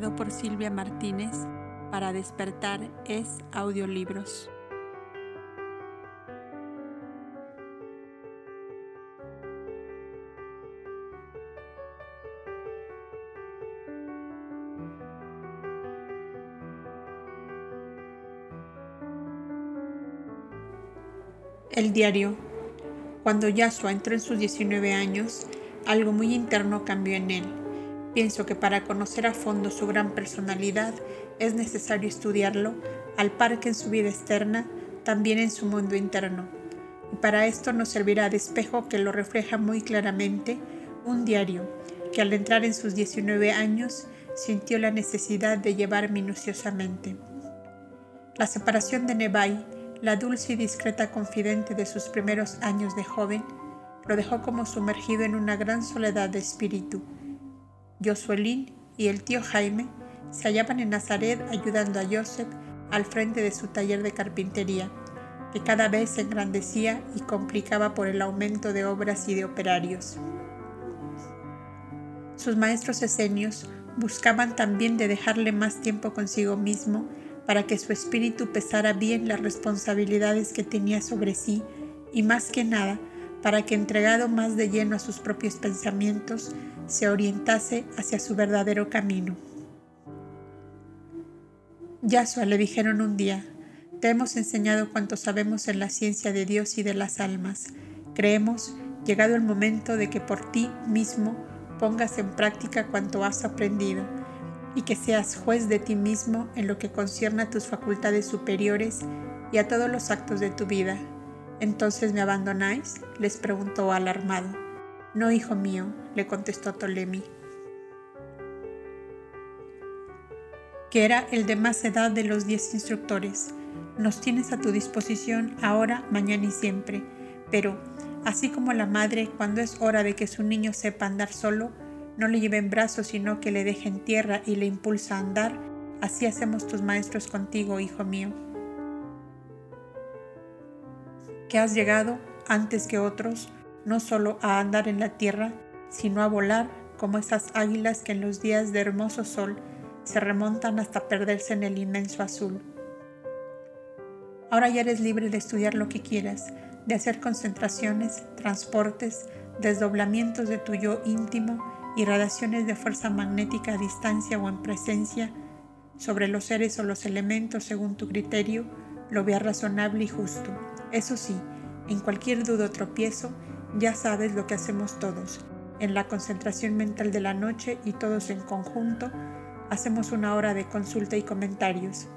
por Silvia Martínez para despertar es audiolibros. El diario. Cuando Yasua entró en sus 19 años, algo muy interno cambió en él. Pienso que para conocer a fondo su gran personalidad es necesario estudiarlo, al par que en su vida externa, también en su mundo interno. Y para esto nos servirá de espejo que lo refleja muy claramente un diario que al entrar en sus 19 años sintió la necesidad de llevar minuciosamente. La separación de Nebai la dulce y discreta confidente de sus primeros años de joven, lo dejó como sumergido en una gran soledad de espíritu. Josuelín y el tío Jaime se hallaban en Nazaret ayudando a Joseph al frente de su taller de carpintería, que cada vez se engrandecía y complicaba por el aumento de obras y de operarios. Sus maestros esenios buscaban también de dejarle más tiempo consigo mismo para que su espíritu pesara bien las responsabilidades que tenía sobre sí y más que nada para que entregado más de lleno a sus propios pensamientos, se orientase hacia su verdadero camino. Yasua le dijeron un día, te hemos enseñado cuanto sabemos en la ciencia de Dios y de las almas. Creemos, llegado el momento de que por ti mismo pongas en práctica cuanto has aprendido y que seas juez de ti mismo en lo que concierne a tus facultades superiores y a todos los actos de tu vida. ¿Entonces me abandonáis? les preguntó alarmado. No, hijo mío, le contestó Ptolemy, que era el de más edad de los diez instructores. Nos tienes a tu disposición ahora, mañana y siempre, pero, así como la madre, cuando es hora de que su niño sepa andar solo, no le lleve en brazos, sino que le deje en tierra y le impulsa a andar. Así hacemos tus maestros contigo, hijo mío. Que has llegado antes que otros, no solo a andar en la tierra, sino a volar como esas águilas que en los días de hermoso sol se remontan hasta perderse en el inmenso azul. Ahora ya eres libre de estudiar lo que quieras, de hacer concentraciones, transportes, desdoblamientos de tu yo íntimo irradiaciones de fuerza magnética a distancia o en presencia sobre los seres o los elementos según tu criterio, lo veas razonable y justo. Eso sí, en cualquier duda o tropiezo, ya sabes lo que hacemos todos. En la concentración mental de la noche y todos en conjunto, hacemos una hora de consulta y comentarios.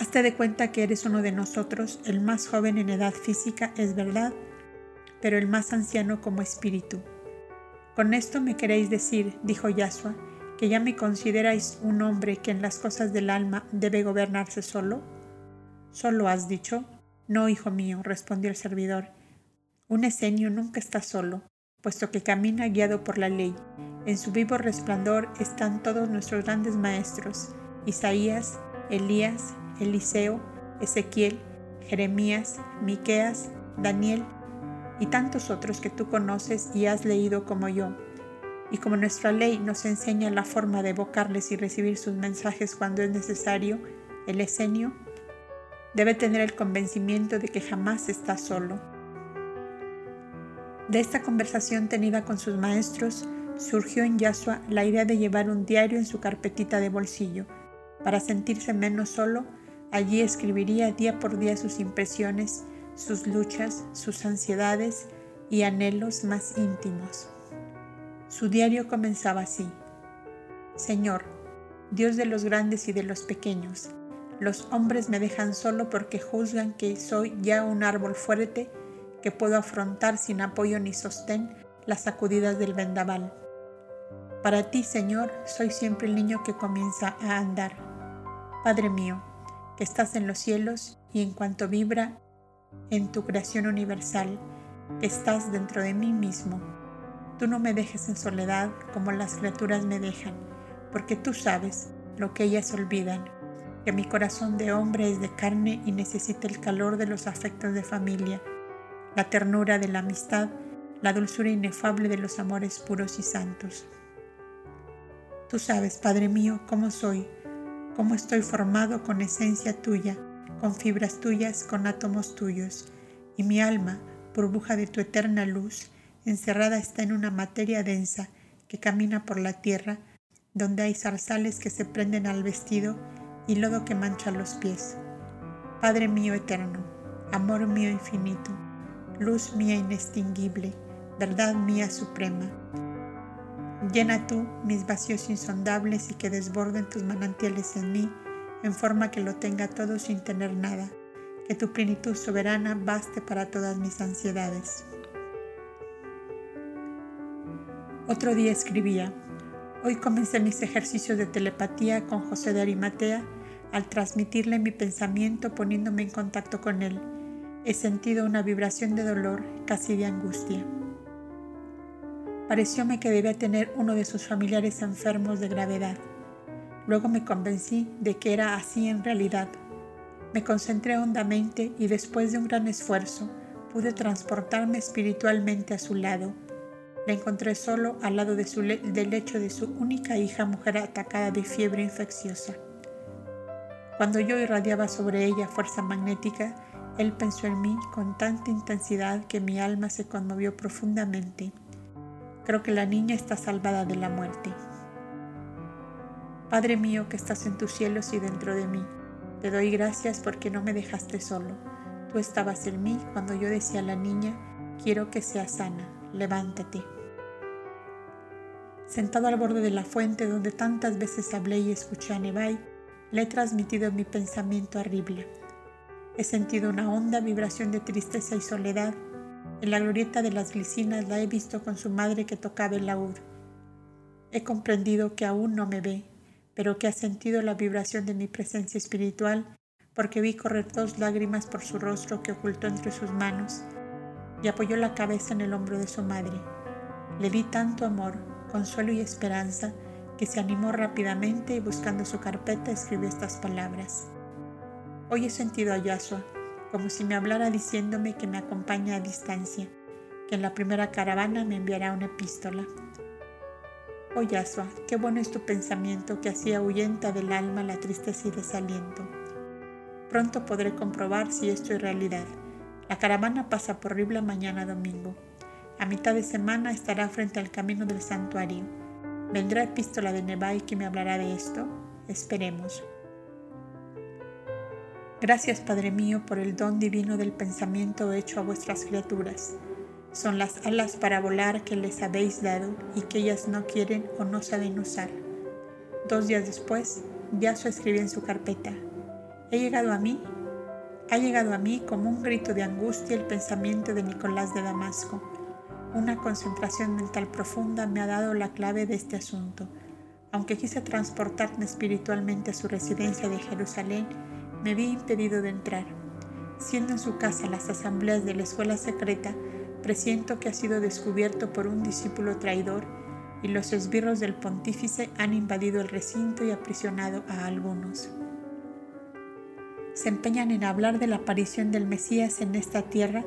Hazte de cuenta que eres uno de nosotros, el más joven en edad física, es verdad, pero el más anciano como espíritu. Con esto me queréis decir, dijo Yasua, que ya me consideráis un hombre que en las cosas del alma debe gobernarse solo. ¿Solo has dicho? No, hijo mío, respondió el servidor. Un esenio nunca está solo, puesto que camina guiado por la ley. En su vivo resplandor están todos nuestros grandes maestros, Isaías, Elías, Eliseo, Ezequiel, Jeremías, Miqueas, Daniel y tantos otros que tú conoces y has leído como yo. Y como nuestra ley nos enseña la forma de evocarles y recibir sus mensajes cuando es necesario, el esenio debe tener el convencimiento de que jamás está solo. De esta conversación tenida con sus maestros, surgió en Yasua la idea de llevar un diario en su carpetita de bolsillo. Para sentirse menos solo, allí escribiría día por día sus impresiones sus luchas, sus ansiedades y anhelos más íntimos. Su diario comenzaba así. Señor, Dios de los grandes y de los pequeños, los hombres me dejan solo porque juzgan que soy ya un árbol fuerte que puedo afrontar sin apoyo ni sostén las sacudidas del vendaval. Para ti, Señor, soy siempre el niño que comienza a andar. Padre mío, que estás en los cielos y en cuanto vibra en tu creación universal, estás dentro de mí mismo. Tú no me dejes en soledad como las criaturas me dejan, porque tú sabes lo que ellas olvidan, que mi corazón de hombre es de carne y necesita el calor de los afectos de familia, la ternura de la amistad, la dulzura inefable de los amores puros y santos. Tú sabes, Padre mío, cómo soy, cómo estoy formado con esencia tuya, con fibras tuyas, con átomos tuyos, y mi alma, burbuja de tu eterna luz, encerrada está en una materia densa que camina por la tierra, donde hay zarzales que se prenden al vestido y lodo que mancha los pies. Padre mío eterno, amor mío infinito, luz mía inextinguible, verdad mía suprema. Llena tú mis vacíos insondables y que desborden tus manantiales en mí, en forma que lo tenga todo sin tener nada, que tu plenitud soberana baste para todas mis ansiedades. Otro día escribía, hoy comencé mis ejercicios de telepatía con José de Arimatea al transmitirle mi pensamiento poniéndome en contacto con él. He sentido una vibración de dolor, casi de angustia. Parecióme que debía tener uno de sus familiares enfermos de gravedad. Luego me convencí de que era así en realidad. Me concentré hondamente y después de un gran esfuerzo pude transportarme espiritualmente a su lado la encontré solo al lado del lecho de su única hija mujer atacada de fiebre infecciosa. Cuando yo irradiaba sobre ella fuerza magnética, él pensó en mí con tanta intensidad que mi alma se conmovió profundamente. Creo que la niña está salvada de la muerte. Padre mío que estás en tus cielos y dentro de mí, te doy gracias porque no me dejaste solo. Tú estabas en mí cuando yo decía a la niña, quiero que sea sana, levántate. Sentado al borde de la fuente donde tantas veces hablé y escuché a Nebai, le he transmitido mi pensamiento a Ribla. He sentido una honda vibración de tristeza y soledad. En la glorieta de las glicinas la he visto con su madre que tocaba el laúd. He comprendido que aún no me ve, pero que ha sentido la vibración de mi presencia espiritual porque vi correr dos lágrimas por su rostro que ocultó entre sus manos y apoyó la cabeza en el hombro de su madre. Le di tanto amor, consuelo y esperanza, que se animó rápidamente y buscando su carpeta escribió estas palabras. Hoy he sentido a Yahshua como si me hablara diciéndome que me acompaña a distancia, que en la primera caravana me enviará una epístola. Oh Yahshua, qué bueno es tu pensamiento que así ahuyenta del alma la tristeza y desaliento. Pronto podré comprobar si esto es realidad. La caravana pasa por Ribla mañana domingo. A mitad de semana estará frente al camino del santuario. ¿Vendrá epístola de Nebai que me hablará de esto? Esperemos. Gracias, Padre mío, por el don divino del pensamiento hecho a vuestras criaturas. Son las alas para volar que les habéis dado y que ellas no quieren o no saben usar. Dos días después, Yaso escribió en su carpeta, He llegado a mí, ha llegado a mí como un grito de angustia el pensamiento de Nicolás de Damasco una concentración mental profunda me ha dado la clave de este asunto. Aunque quise transportarme espiritualmente a su residencia de Jerusalén, me vi impedido de entrar. Siendo en su casa las asambleas de la escuela secreta, presiento que ha sido descubierto por un discípulo traidor y los esbirros del pontífice han invadido el recinto y aprisionado a algunos. Se empeñan en hablar de la aparición del Mesías en esta tierra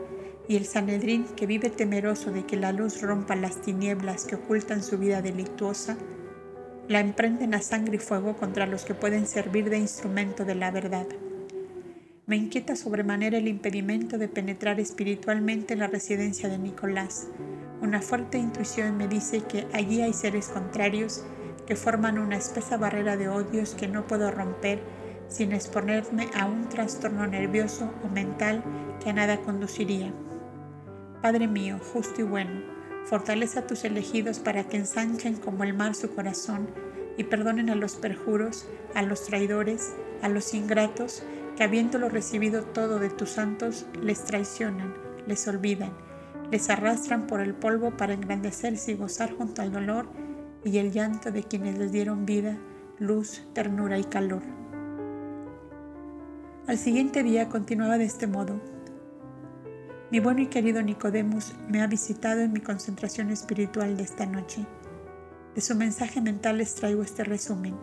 y el Sanedrín, que vive temeroso de que la luz rompa las tinieblas que ocultan su vida delictuosa, la emprenden a sangre y fuego contra los que pueden servir de instrumento de la verdad. Me inquieta sobremanera el impedimento de penetrar espiritualmente en la residencia de Nicolás. Una fuerte intuición me dice que allí hay seres contrarios que forman una espesa barrera de odios que no puedo romper sin exponerme a un trastorno nervioso o mental que a nada conduciría. Padre mío, justo y bueno, fortalece a tus elegidos para que ensanchen como el mar su corazón y perdonen a los perjuros, a los traidores, a los ingratos, que habiéndolo recibido todo de tus santos, les traicionan, les olvidan, les arrastran por el polvo para engrandecerse y gozar junto al dolor y el llanto de quienes les dieron vida, luz, ternura y calor. Al siguiente día continuaba de este modo. Mi bueno y querido Nicodemus me ha visitado en mi concentración espiritual de esta noche. De su mensaje mental les traigo este resumen.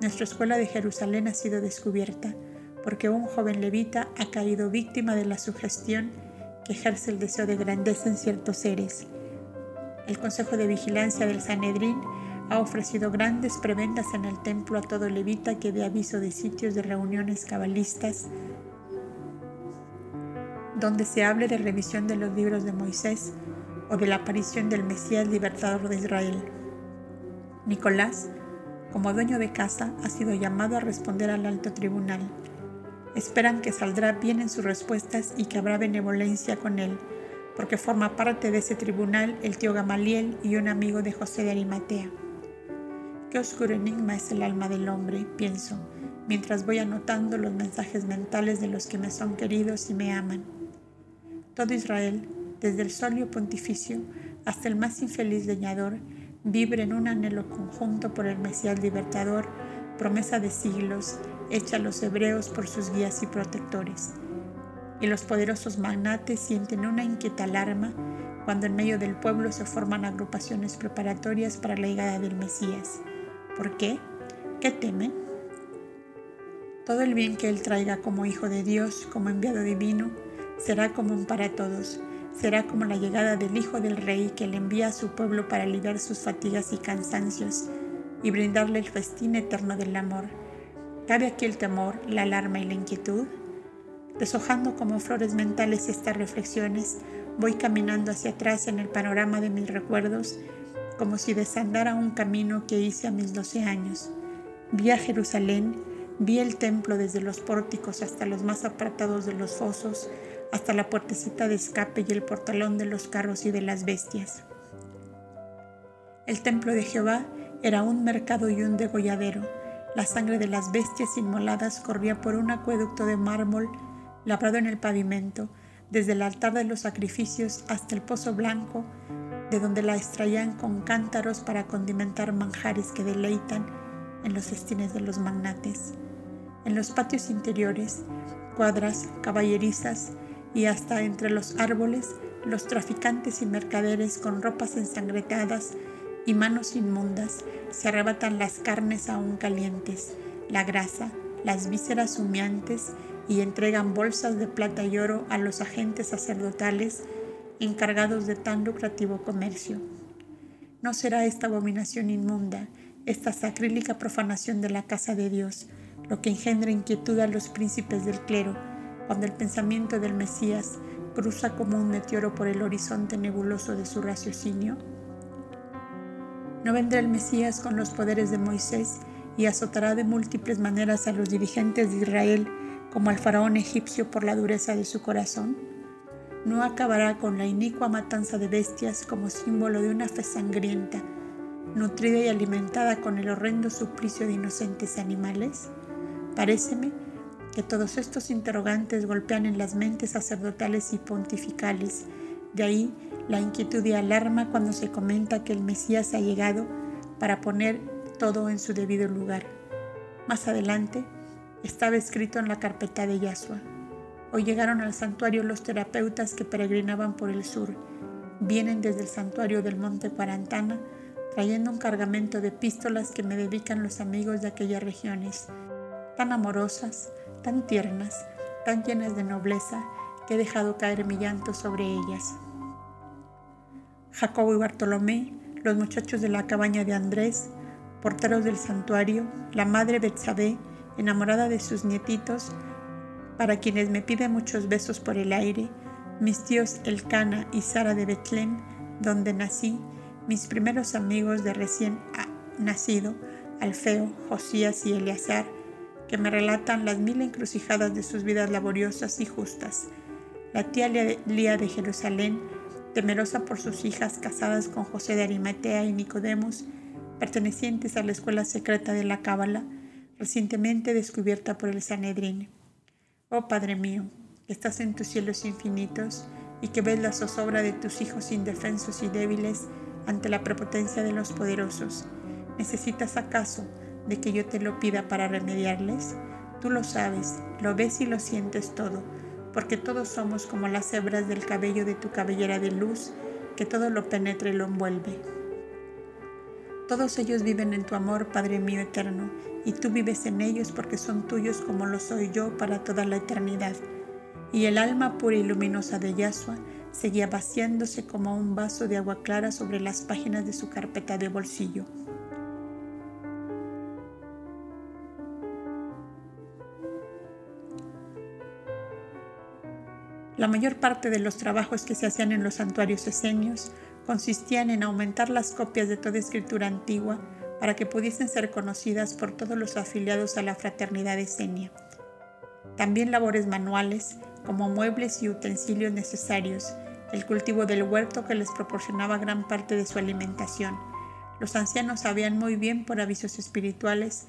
Nuestra escuela de Jerusalén ha sido descubierta porque un joven levita ha caído víctima de la sugestión que ejerce el deseo de grandeza en ciertos seres. El Consejo de Vigilancia del Sanedrín ha ofrecido grandes prebendas en el templo a todo levita que dé aviso de sitios de reuniones cabalistas donde se hable de revisión de los libros de Moisés o de la aparición del Mesías libertador de Israel. Nicolás, como dueño de casa, ha sido llamado a responder al alto tribunal. Esperan que saldrá bien en sus respuestas y que habrá benevolencia con él, porque forma parte de ese tribunal el tío Gamaliel y un amigo de José de Arimatea. Qué oscuro enigma es el alma del hombre, pienso, mientras voy anotando los mensajes mentales de los que me son queridos y me aman. Todo Israel, desde el solio pontificio hasta el más infeliz leñador, vibra en un anhelo conjunto por el Mesías libertador, promesa de siglos, hecha a los hebreos por sus guías y protectores. Y los poderosos magnates sienten una inquieta alarma cuando en medio del pueblo se forman agrupaciones preparatorias para la llegada del Mesías. ¿Por qué? ¿Qué temen? Todo el bien que Él traiga como Hijo de Dios, como enviado divino, será común para todos será como la llegada del Hijo del Rey que le envía a su pueblo para aliviar sus fatigas y cansancios y brindarle el festín eterno del amor. ¿Cabe aquí el temor, la alarma y la inquietud? Deshojando como flores mentales estas reflexiones, voy caminando hacia atrás en el panorama de mis recuerdos, como si desandara un camino que hice a mis doce años. Vi a Jerusalén, vi el templo desde los pórticos hasta los más apartados de los fosos, hasta la puertecita de escape y el portalón de los carros y de las bestias. El templo de Jehová era un mercado y un degolladero. La sangre de las bestias inmoladas corría por un acueducto de mármol labrado en el pavimento, desde el altar de los sacrificios hasta el pozo blanco, de donde la extraían con cántaros para condimentar manjares que deleitan en los festines de los magnates. En los patios interiores, cuadras caballerizas y hasta entre los árboles los traficantes y mercaderes con ropas ensangretadas y manos inmundas se arrebatan las carnes aún calientes, la grasa, las vísceras humeantes y entregan bolsas de plata y oro a los agentes sacerdotales encargados de tan lucrativo comercio. ¿No será esta abominación inmunda, esta sacrílica profanación de la casa de Dios, lo que engendra inquietud a los príncipes del clero, cuando el pensamiento del Mesías cruza como un meteoro por el horizonte nebuloso de su raciocinio? ¿No vendrá el Mesías con los poderes de Moisés y azotará de múltiples maneras a los dirigentes de Israel como al faraón egipcio por la dureza de su corazón? ¿No acabará con la inicua matanza de bestias como símbolo de una fe sangrienta, nutrida y alimentada con el horrendo suplicio de inocentes animales? Paréceme que todos estos interrogantes golpean en las mentes sacerdotales y pontificales. De ahí la inquietud y alarma cuando se comenta que el Mesías ha llegado para poner todo en su debido lugar. Más adelante estaba escrito en la carpeta de Yahshua. Hoy llegaron al santuario los terapeutas que peregrinaban por el sur. Vienen desde el santuario del Monte Cuarantana trayendo un cargamento de epístolas que me dedican los amigos de aquellas regiones, tan amorosas, tan tiernas, tan llenas de nobleza, que he dejado caer mi llanto sobre ellas. Jacobo y Bartolomé, los muchachos de la cabaña de Andrés, porteros del santuario, la madre Betsabé, enamorada de sus nietitos, para quienes me pide muchos besos por el aire, mis tíos Elcana y Sara de Betlén, donde nací, mis primeros amigos de recién nacido, Alfeo, Josías y Eleazar, que me relatan las mil encrucijadas de sus vidas laboriosas y justas. La tía Lía de Jerusalén, temerosa por sus hijas casadas con José de Arimatea y Nicodemus, pertenecientes a la escuela secreta de la Cábala, recientemente descubierta por el Sanedrín. Oh Padre mío, que estás en tus cielos infinitos y que ves la zozobra de tus hijos indefensos y débiles ante la prepotencia de los poderosos, ¿necesitas acaso de que yo te lo pida para remediarles? Tú lo sabes, lo ves y lo sientes todo, porque todos somos como las hebras del cabello de tu cabellera de luz, que todo lo penetra y lo envuelve. Todos ellos viven en tu amor, Padre mío eterno, y tú vives en ellos porque son tuyos como lo soy yo para toda la eternidad. Y el alma pura y luminosa de Yahshua seguía vaciándose como un vaso de agua clara sobre las páginas de su carpeta de bolsillo. La mayor parte de los trabajos que se hacían en los santuarios esenios consistían en aumentar las copias de toda escritura antigua para que pudiesen ser conocidas por todos los afiliados a la fraternidad esenia. También labores manuales, como muebles y utensilios necesarios, el cultivo del huerto que les proporcionaba gran parte de su alimentación. Los ancianos sabían muy bien por avisos espirituales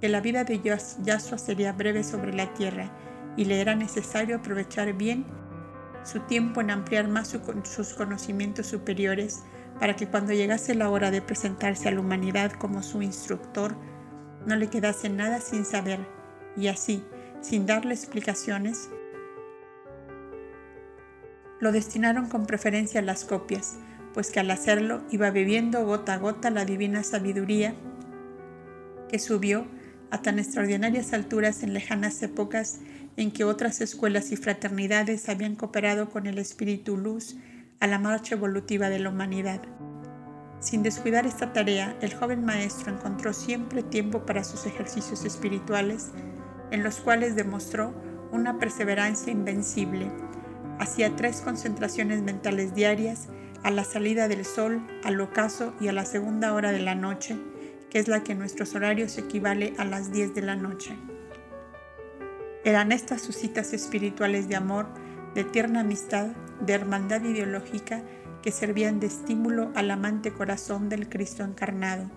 que la vida de Yasua sería breve sobre la tierra y le era necesario aprovechar bien su tiempo en ampliar más sus conocimientos superiores para que cuando llegase la hora de presentarse a la humanidad como su instructor, no le quedase nada sin saber y así, sin darle explicaciones, lo destinaron con preferencia a las copias, pues que al hacerlo iba bebiendo gota a gota la divina sabiduría que subió a tan extraordinarias alturas en lejanas épocas en que otras escuelas y fraternidades habían cooperado con el espíritu luz a la marcha evolutiva de la humanidad. Sin descuidar esta tarea, el joven maestro encontró siempre tiempo para sus ejercicios espirituales, en los cuales demostró una perseverancia invencible. Hacía tres concentraciones mentales diarias a la salida del sol, al ocaso y a la segunda hora de la noche, que es la que en nuestros horarios equivale a las 10 de la noche. Eran estas sus citas espirituales de amor, de tierna amistad, de hermandad ideológica que servían de estímulo al amante corazón del Cristo encarnado.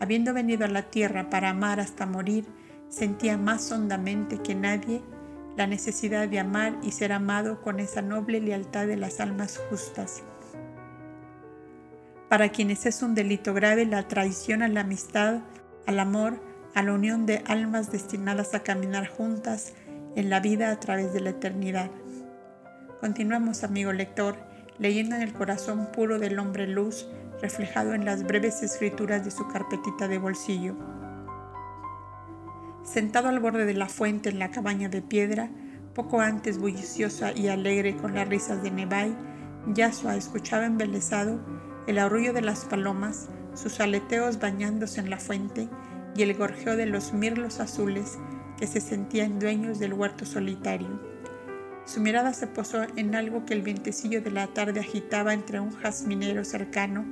Habiendo venido a la tierra para amar hasta morir, sentía más hondamente que nadie la necesidad de amar y ser amado con esa noble lealtad de las almas justas. Para quienes es un delito grave la traición a la amistad, al amor, a la unión de almas destinadas a caminar juntas en la vida a través de la eternidad. Continuamos, amigo lector, leyendo en el corazón puro del hombre luz, reflejado en las breves escrituras de su carpetita de bolsillo. Sentado al borde de la fuente en la cabaña de piedra, poco antes bulliciosa y alegre con las risas de Nebai, Yasua escuchaba embelesado el arrullo de las palomas, sus aleteos bañándose en la fuente y el gorjeo de los mirlos azules que se sentían dueños del huerto solitario. Su mirada se posó en algo que el vientecillo de la tarde agitaba entre un jazminero cercano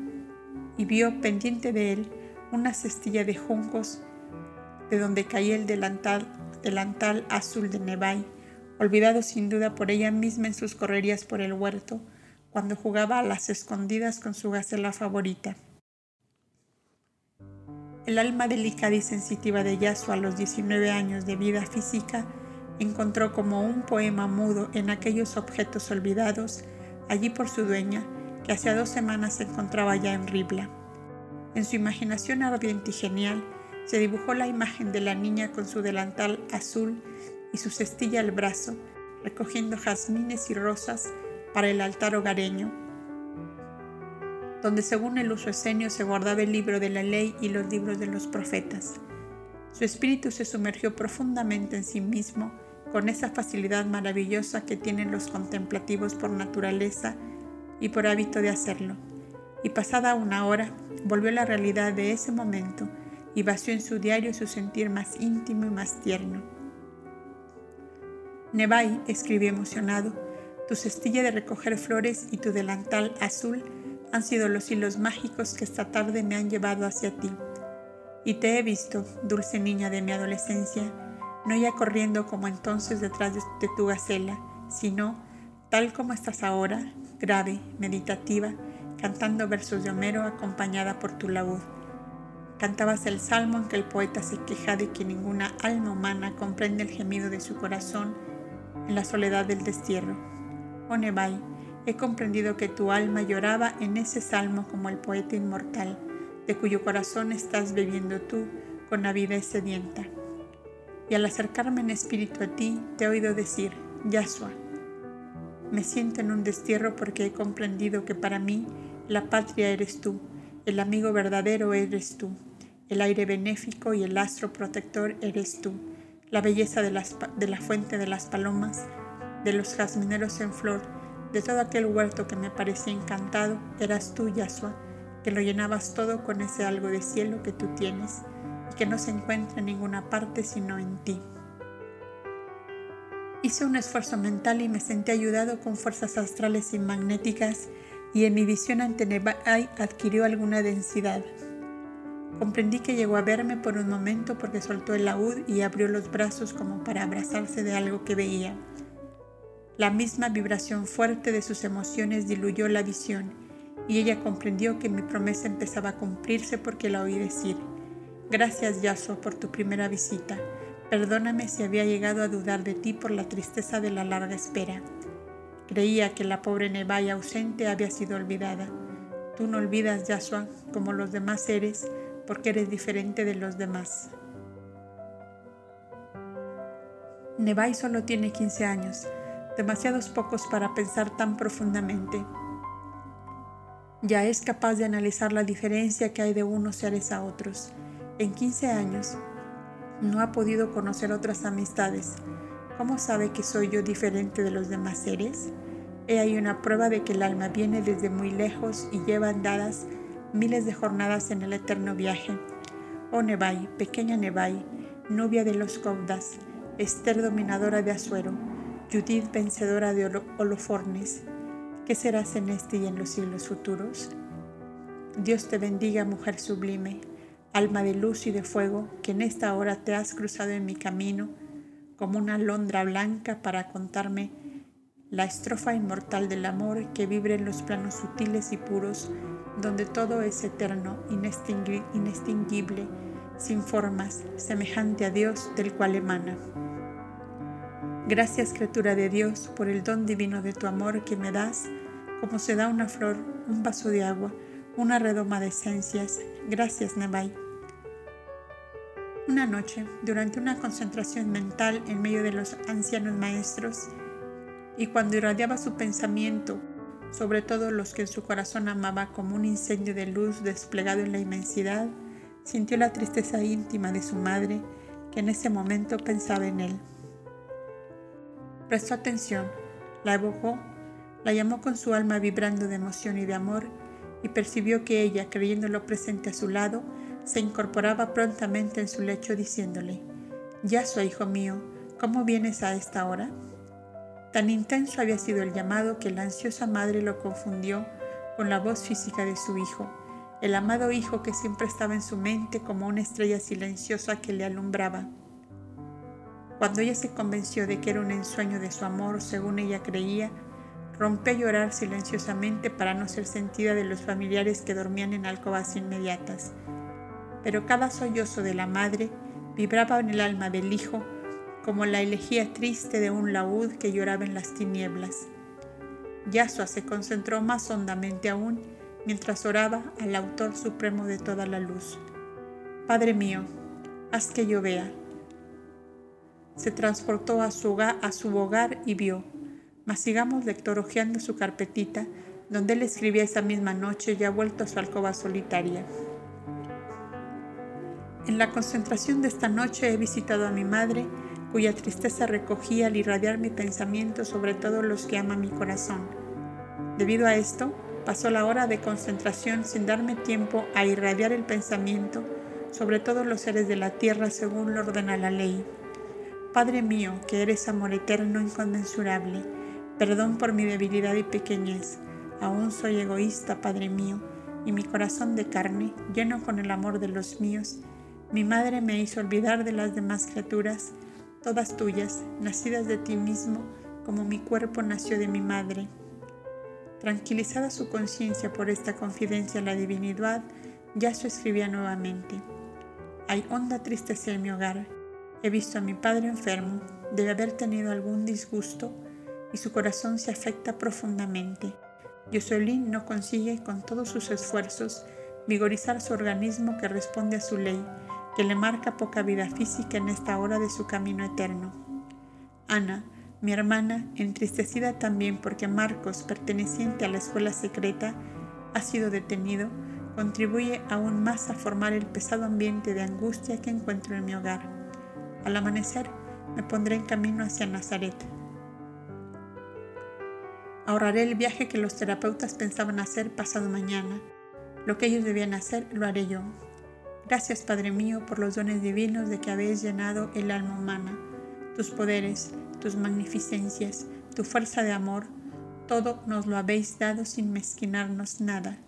y vio pendiente de él una cestilla de juncos de donde caía el delantal, azul de Nevai, olvidado sin duda por ella misma en sus correrías por el huerto, cuando jugaba a las escondidas con su gacela favorita. El alma delicada y sensitiva de Yasuo a los 19 años de vida física encontró como un poema mudo en aquellos objetos olvidados allí por su dueña, que hacía dos semanas se encontraba ya en Ribla. En su imaginación ardiente y genial se dibujó la imagen de la niña con su delantal azul y su cestilla al brazo, recogiendo jazmines y rosas para el altar hogareño donde según el uso esenio se guardaba el libro de la ley y los libros de los profetas. Su espíritu se sumergió profundamente en sí mismo con esa facilidad maravillosa que tienen los contemplativos por naturaleza y por hábito de hacerlo. Y pasada una hora, volvió a la realidad de ese momento y vació en su diario su sentir más íntimo y más tierno. Nebai escribió emocionado, tu cestilla de recoger flores y tu delantal azul han sido los hilos mágicos que esta tarde me han llevado hacia ti. Y te he visto, dulce niña de mi adolescencia, no ya corriendo como entonces detrás de, tu gacela, sino, tal como estás ahora, grave, meditativa, cantando versos de Homero acompañada por tu laúd. Cantabas el salmo en que el poeta se queja de que ninguna alma humana comprende el gemido de su corazón en la soledad del destierro. Oh Nebai, He comprendido que tu alma lloraba en ese salmo como el poeta inmortal, de cuyo corazón estás bebiendo tú con avidez sedienta. Y al acercarme en espíritu a ti, te he oído decir, Yasua, me siento en un destierro porque he comprendido que para mí la patria eres tú, el amigo verdadero eres tú, el aire benéfico y el astro protector eres tú, la belleza de, de la fuente de las palomas, de los jazmineros en flor, de todo aquel huerto que me parecía encantado, eras tú, Yasua, que lo llenabas todo con ese algo de cielo que tú tienes y que no se encuentra en ninguna parte sino en ti. Hice un esfuerzo mental y me sentí ayudado con fuerzas astrales y magnéticas y en mi visión ante Nebai adquirió alguna densidad. Comprendí que llegó a verme por un momento porque soltó el laúd y abrió los brazos como para abrazarse de algo que veía. La misma vibración fuerte de sus emociones diluyó la visión y ella comprendió que mi promesa empezaba a cumplirse porque la oí decir, Gracias Yaso por tu primera visita. Perdóname si había llegado a dudar de ti por la tristeza de la larga espera. Creía que la pobre Nevaya ausente había sido olvidada. Tú no olvidas, Yashua, como los demás seres, porque eres diferente de los demás. Nevai solo tiene 15 años, demasiados pocos para pensar tan profundamente. Ya es capaz de analizar la diferencia que hay de unos seres a otros. En 15 años, no ha podido conocer otras amistades. ¿Cómo sabe que soy yo diferente de los demás seres? He ahí una prueba de que el alma viene desde muy lejos y lleva andadas miles de jornadas en el eterno viaje. Oh Nebai, pequeña Nebai, novia de los Caudas, Esther dominadora de Azuero, Judith vencedora de Holofornes, ¿qué serás en este y en los siglos futuros? Dios te bendiga, mujer sublime, alma de luz y de fuego, que en esta hora te has cruzado en mi camino como una alondra blanca para contarme la estrofa inmortal del amor que vibra en los planos sutiles y puros, donde todo es eterno, inextinguible, sin formas, semejante a Dios del cual emana. Gracias, criatura de Dios, por el don divino de tu amor que me das, como se da una flor, un vaso de agua, una redoma de esencias. Gracias, Nebai. Una noche, durante una concentración mental en medio de los ancianos maestros, y cuando irradiaba su pensamiento sobre todos los que en su corazón amaba como un incendio de luz desplegado en la inmensidad, sintió la tristeza íntima de su madre que en ese momento pensaba en él. Prestó atención, la evocó, la llamó con su alma vibrando de emoción y de amor y percibió que ella, creyéndolo presente a su lado, se incorporaba prontamente en su lecho diciéndole, Ya soy hijo mío, ¿cómo vienes a esta hora? Tan intenso había sido el llamado que la ansiosa madre lo confundió con la voz física de su hijo, el amado hijo que siempre estaba en su mente como una estrella silenciosa que le alumbraba. Cuando ella se convenció de que era un ensueño de su amor, según ella creía, rompió a llorar silenciosamente para no ser sentida de los familiares que dormían en alcobas inmediatas pero cada sollozo de la madre vibraba en el alma del hijo como la elegía triste de un laúd que lloraba en las tinieblas. Yasua se concentró más hondamente aún mientras oraba al autor supremo de toda la luz. Padre mío, haz que yo vea. Se transportó a su, hogar, y vio, mas sigamos lectorojeando su carpetita, donde él escribía esa misma noche ya vuelto a su alcoba solitaria. En la concentración de esta noche he visitado a mi madre, cuya tristeza recogí al irradiar mi pensamiento sobre todos los que ama mi corazón. Debido a esto, pasó la hora de concentración sin darme tiempo a irradiar el pensamiento sobre todos los seres de la tierra según lo ordena la ley. Padre mío, que eres amor eterno inconmensurable, perdón por mi debilidad y pequeñez. Aún soy egoísta, Padre mío, y mi corazón de carne, lleno con el amor de los míos, mi madre me hizo olvidar de las demás criaturas, todas tuyas, nacidas de ti mismo, como mi cuerpo nació de mi madre. Tranquilizada su conciencia por esta confidencia en la divinidad, ya se escribía nuevamente. Hay honda tristeza en mi hogar. He visto a mi padre enfermo, debe haber tenido algún disgusto y su corazón se afecta profundamente. Yosolín no consigue con todos sus esfuerzos vigorizar su organismo que responde a su ley que le marca poca vida física en esta hora de su camino eterno. Ana, mi hermana, entristecida también porque Marcos, perteneciente a la escuela secreta, ha sido detenido, contribuye aún más a formar el pesado ambiente de angustia que encuentro en mi hogar. Al amanecer, me pondré en camino hacia Nazaret. Ahorraré el viaje que los terapeutas pensaban hacer pasado mañana. Lo que ellos debían hacer, lo haré yo. Gracias, Padre mío, por los dones divinos de que habéis llenado el alma humana. Tus poderes, tus magnificencias, tu fuerza de amor, todo nos lo habéis dado sin mezquinarnos nada,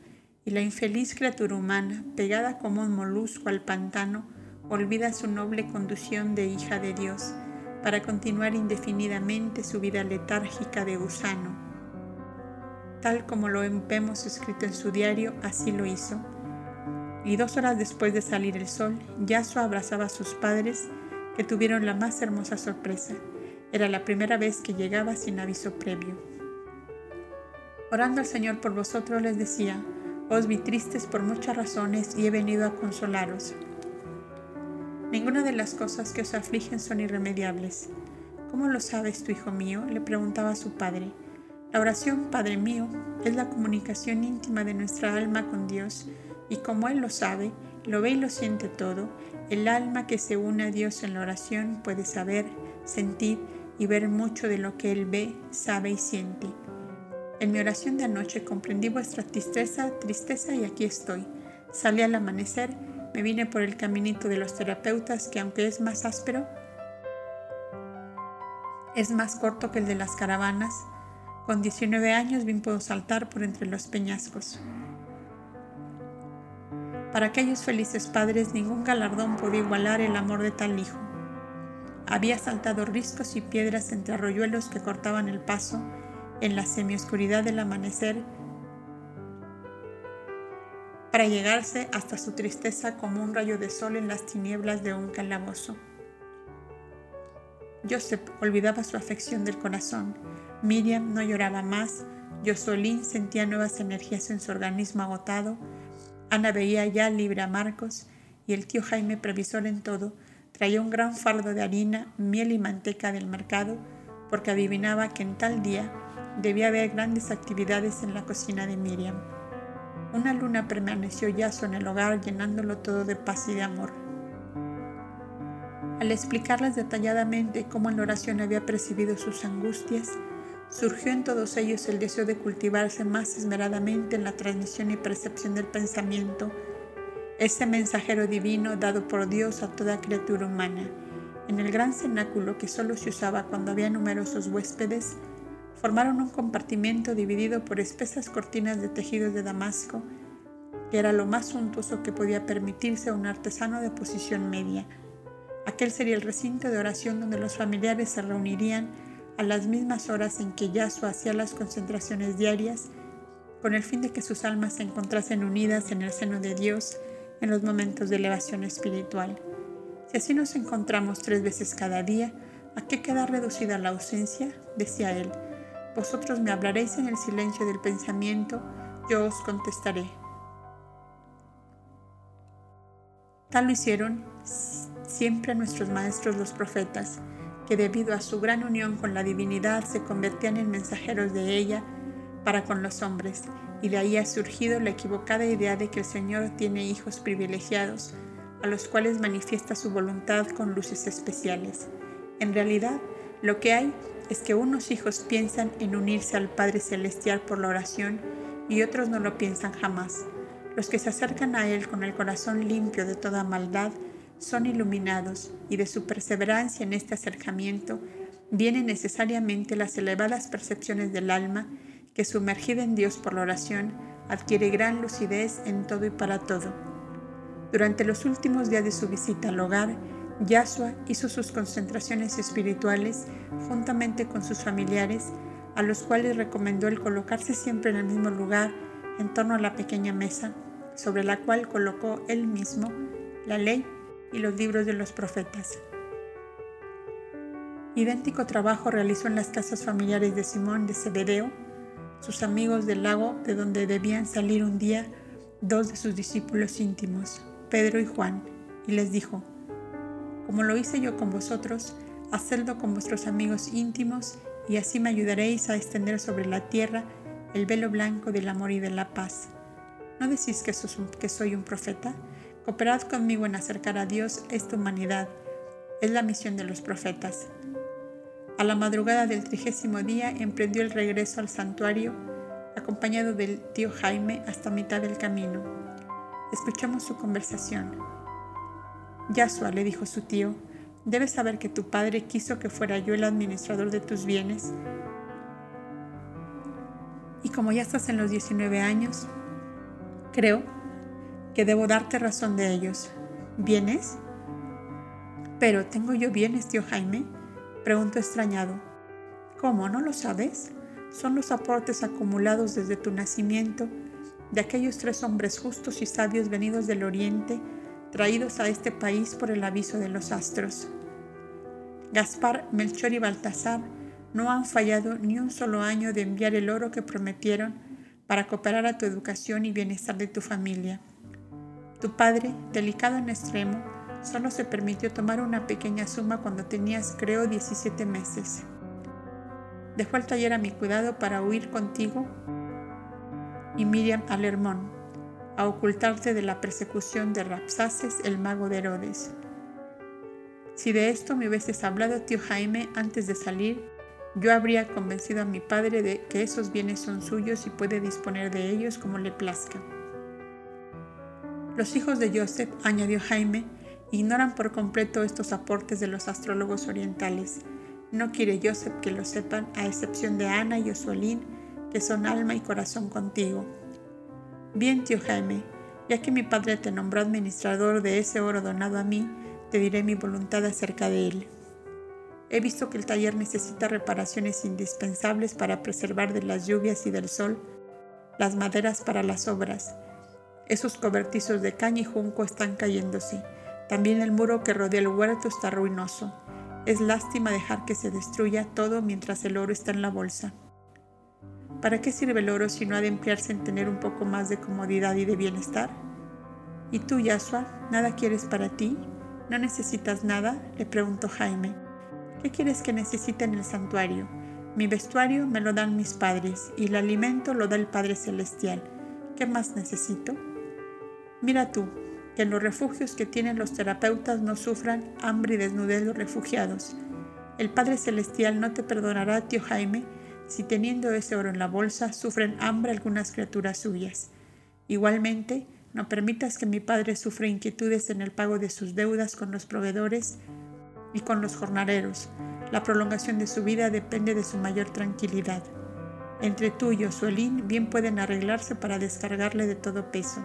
y la infeliz criatura humana, pegada como un molusco al pantano, olvida su noble conducción de hija de Dios, para continuar indefinidamente su vida letárgica de gusano. Tal como lo hemos escrito en su diario, así lo hizo. Y dos horas después de salir el sol, Yasuo abrazaba a sus padres, que tuvieron la más hermosa sorpresa. Era la primera vez que llegaba sin aviso previo. Orando al Señor por vosotros les decía, os vi tristes por muchas razones y he venido a consolaros. Ninguna de las cosas que os afligen son irremediables. ¿Cómo lo sabes tu hijo mío? le preguntaba su padre. La oración, Padre mío, es la comunicación íntima de nuestra alma con Dios y como Él lo sabe, lo ve y lo siente todo, el alma que se une a Dios en la oración puede saber, sentir y ver mucho de lo que Él ve, sabe y siente. En mi oración de anoche comprendí vuestra tristeza, tristeza y aquí estoy. Salí al amanecer, me vine por el caminito de los terapeutas que aunque es más áspero, es más corto que el de las caravanas. Con 19 años bien puedo saltar por entre los peñascos. Para aquellos felices padres ningún galardón podía igualar el amor de tal hijo. Había saltado riscos y piedras entre arroyuelos que cortaban el paso en la semioscuridad del amanecer para llegarse hasta su tristeza como un rayo de sol en las tinieblas de un calabozo. Joseph olvidaba su afección del corazón. Miriam no lloraba más. Josolín sentía nuevas energías en su organismo agotado. Ana veía ya libre a Marcos y el tío Jaime, previsor en todo, traía un gran fardo de harina, miel y manteca del mercado porque adivinaba que en tal día debía haber grandes actividades en la cocina de Miriam. Una luna permaneció yazo en el hogar llenándolo todo de paz y de amor. Al explicarles detalladamente cómo en la oración había percibido sus angustias, surgió en todos ellos el deseo de cultivarse más esmeradamente en la transmisión y percepción del pensamiento, ese mensajero divino dado por Dios a toda criatura humana. En el gran cenáculo que solo se usaba cuando había numerosos huéspedes, formaron un compartimento dividido por espesas cortinas de tejidos de damasco, que era lo más suntuoso que podía permitirse un artesano de posición media. Aquel sería el recinto de oración donde los familiares se reunirían a las mismas horas en que Yasuo hacía las concentraciones diarias, con el fin de que sus almas se encontrasen unidas en el seno de Dios en los momentos de elevación espiritual. Si así nos encontramos tres veces cada día, ¿a qué queda reducida la ausencia? decía él. Vosotros me hablaréis en el silencio del pensamiento, yo os contestaré. Tal lo hicieron siempre nuestros maestros los profetas, que debido a su gran unión con la divinidad se convertían en mensajeros de ella para con los hombres, y de ahí ha surgido la equivocada idea de que el Señor tiene hijos privilegiados, a los cuales manifiesta su voluntad con luces especiales. En realidad, lo que hay es que unos hijos piensan en unirse al Padre Celestial por la oración y otros no lo piensan jamás. Los que se acercan a Él con el corazón limpio de toda maldad son iluminados y de su perseverancia en este acercamiento vienen necesariamente las elevadas percepciones del alma que sumergida en Dios por la oración adquiere gran lucidez en todo y para todo. Durante los últimos días de su visita al hogar, Yasua hizo sus concentraciones espirituales juntamente con sus familiares, a los cuales recomendó el colocarse siempre en el mismo lugar en torno a la pequeña mesa, sobre la cual colocó él mismo la ley y los libros de los profetas. Idéntico trabajo realizó en las casas familiares de Simón de Zebedeo, sus amigos del lago de donde debían salir un día dos de sus discípulos íntimos, Pedro y Juan, y les dijo, como lo hice yo con vosotros, hacedlo con vuestros amigos íntimos y así me ayudaréis a extender sobre la tierra el velo blanco del amor y de la paz. ¿No decís que, que soy un profeta? Cooperad conmigo en acercar a Dios esta humanidad. Es la misión de los profetas. A la madrugada del trigésimo día emprendió el regreso al santuario, acompañado del tío Jaime hasta mitad del camino. Escuchamos su conversación. Yasua, le dijo su tío, Debes saber que tu padre quiso que fuera yo el administrador de tus bienes. Y como ya estás en los 19 años, creo que debo darte razón de ellos. ¿Bienes? Pero, ¿tengo yo bienes, tío Jaime? Preguntó extrañado. ¿Cómo? ¿No lo sabes? Son los aportes acumulados desde tu nacimiento de aquellos tres hombres justos y sabios venidos del oriente, traídos a este país por el aviso de los astros. Gaspar, Melchor y Baltasar no han fallado ni un solo año de enviar el oro que prometieron para cooperar a tu educación y bienestar de tu familia. Tu padre, delicado en extremo, solo se permitió tomar una pequeña suma cuando tenías, creo, 17 meses. Dejó el taller a mi cuidado para huir contigo y Miriam al Hermón, a ocultarte de la persecución de Rapsaces, el mago de Herodes. Si de esto me hubieses hablado, tío Jaime, antes de salir, yo habría convencido a mi padre de que esos bienes son suyos y puede disponer de ellos como le plazca. Los hijos de Joseph, añadió Jaime, ignoran por completo estos aportes de los astrólogos orientales. No quiere Joseph que lo sepan, a excepción de Ana y Osuelín, que son alma y corazón contigo. Bien, tío Jaime, ya que mi padre te nombró administrador de ese oro donado a mí, te diré mi voluntad acerca de él. He visto que el taller necesita reparaciones indispensables para preservar de las lluvias y del sol las maderas para las obras. Esos cobertizos de caña y junco están cayéndose. También el muro que rodea el huerto está ruinoso. Es lástima dejar que se destruya todo mientras el oro está en la bolsa. ¿Para qué sirve el oro si no ha de emplearse en tener un poco más de comodidad y de bienestar? ¿Y tú, Yasua, nada quieres para ti? ¿No necesitas nada? le preguntó Jaime. ¿Qué quieres que necesite en el santuario? Mi vestuario me lo dan mis padres y el alimento lo da el Padre Celestial. ¿Qué más necesito? Mira tú, que en los refugios que tienen los terapeutas no sufran hambre y desnudez los refugiados. El Padre Celestial no te perdonará, tío Jaime, si teniendo ese oro en la bolsa sufren hambre algunas criaturas suyas. Igualmente, no permitas que mi padre sufra inquietudes en el pago de sus deudas con los proveedores y con los jornaleros. La prolongación de su vida depende de su mayor tranquilidad. Entre tú y Osuelín bien pueden arreglarse para descargarle de todo peso.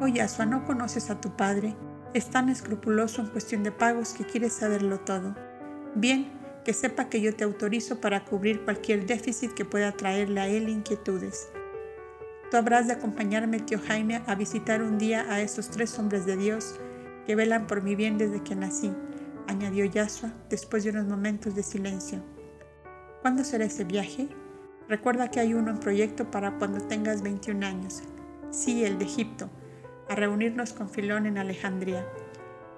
Oye, Asua, no conoces a tu padre. Es tan escrupuloso en cuestión de pagos que quieres saberlo todo. Bien, que sepa que yo te autorizo para cubrir cualquier déficit que pueda traerle a él inquietudes. Tú habrás de acompañarme, tío Jaime, a visitar un día a esos tres hombres de Dios que velan por mi bien desde que nací, añadió Yasua después de unos momentos de silencio. ¿Cuándo será ese viaje? Recuerda que hay uno en proyecto para cuando tengas 21 años. Sí, el de Egipto, a reunirnos con Filón en Alejandría.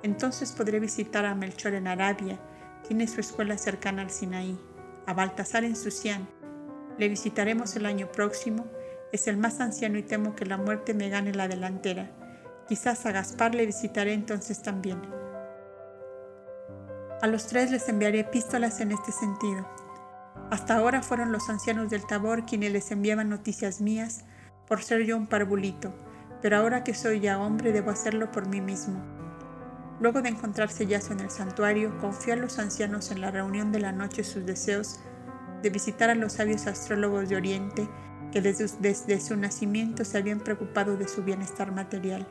Entonces podré visitar a Melchor en Arabia, tiene su escuela cercana al Sinaí, a Baltasar en Susián. Le visitaremos el año próximo es el más anciano y temo que la muerte me gane la delantera. Quizás a Gaspar le visitaré entonces también. A los tres les enviaré epístolas en este sentido. Hasta ahora fueron los ancianos del Tabor quienes les enviaban noticias mías por ser yo un parvulito, pero ahora que soy ya hombre debo hacerlo por mí mismo. Luego de encontrarse Yaso en el santuario, confió a los ancianos en la reunión de la noche sus deseos de visitar a los sabios astrólogos de Oriente que desde, su nacimiento se habían preocupado de su bienestar material.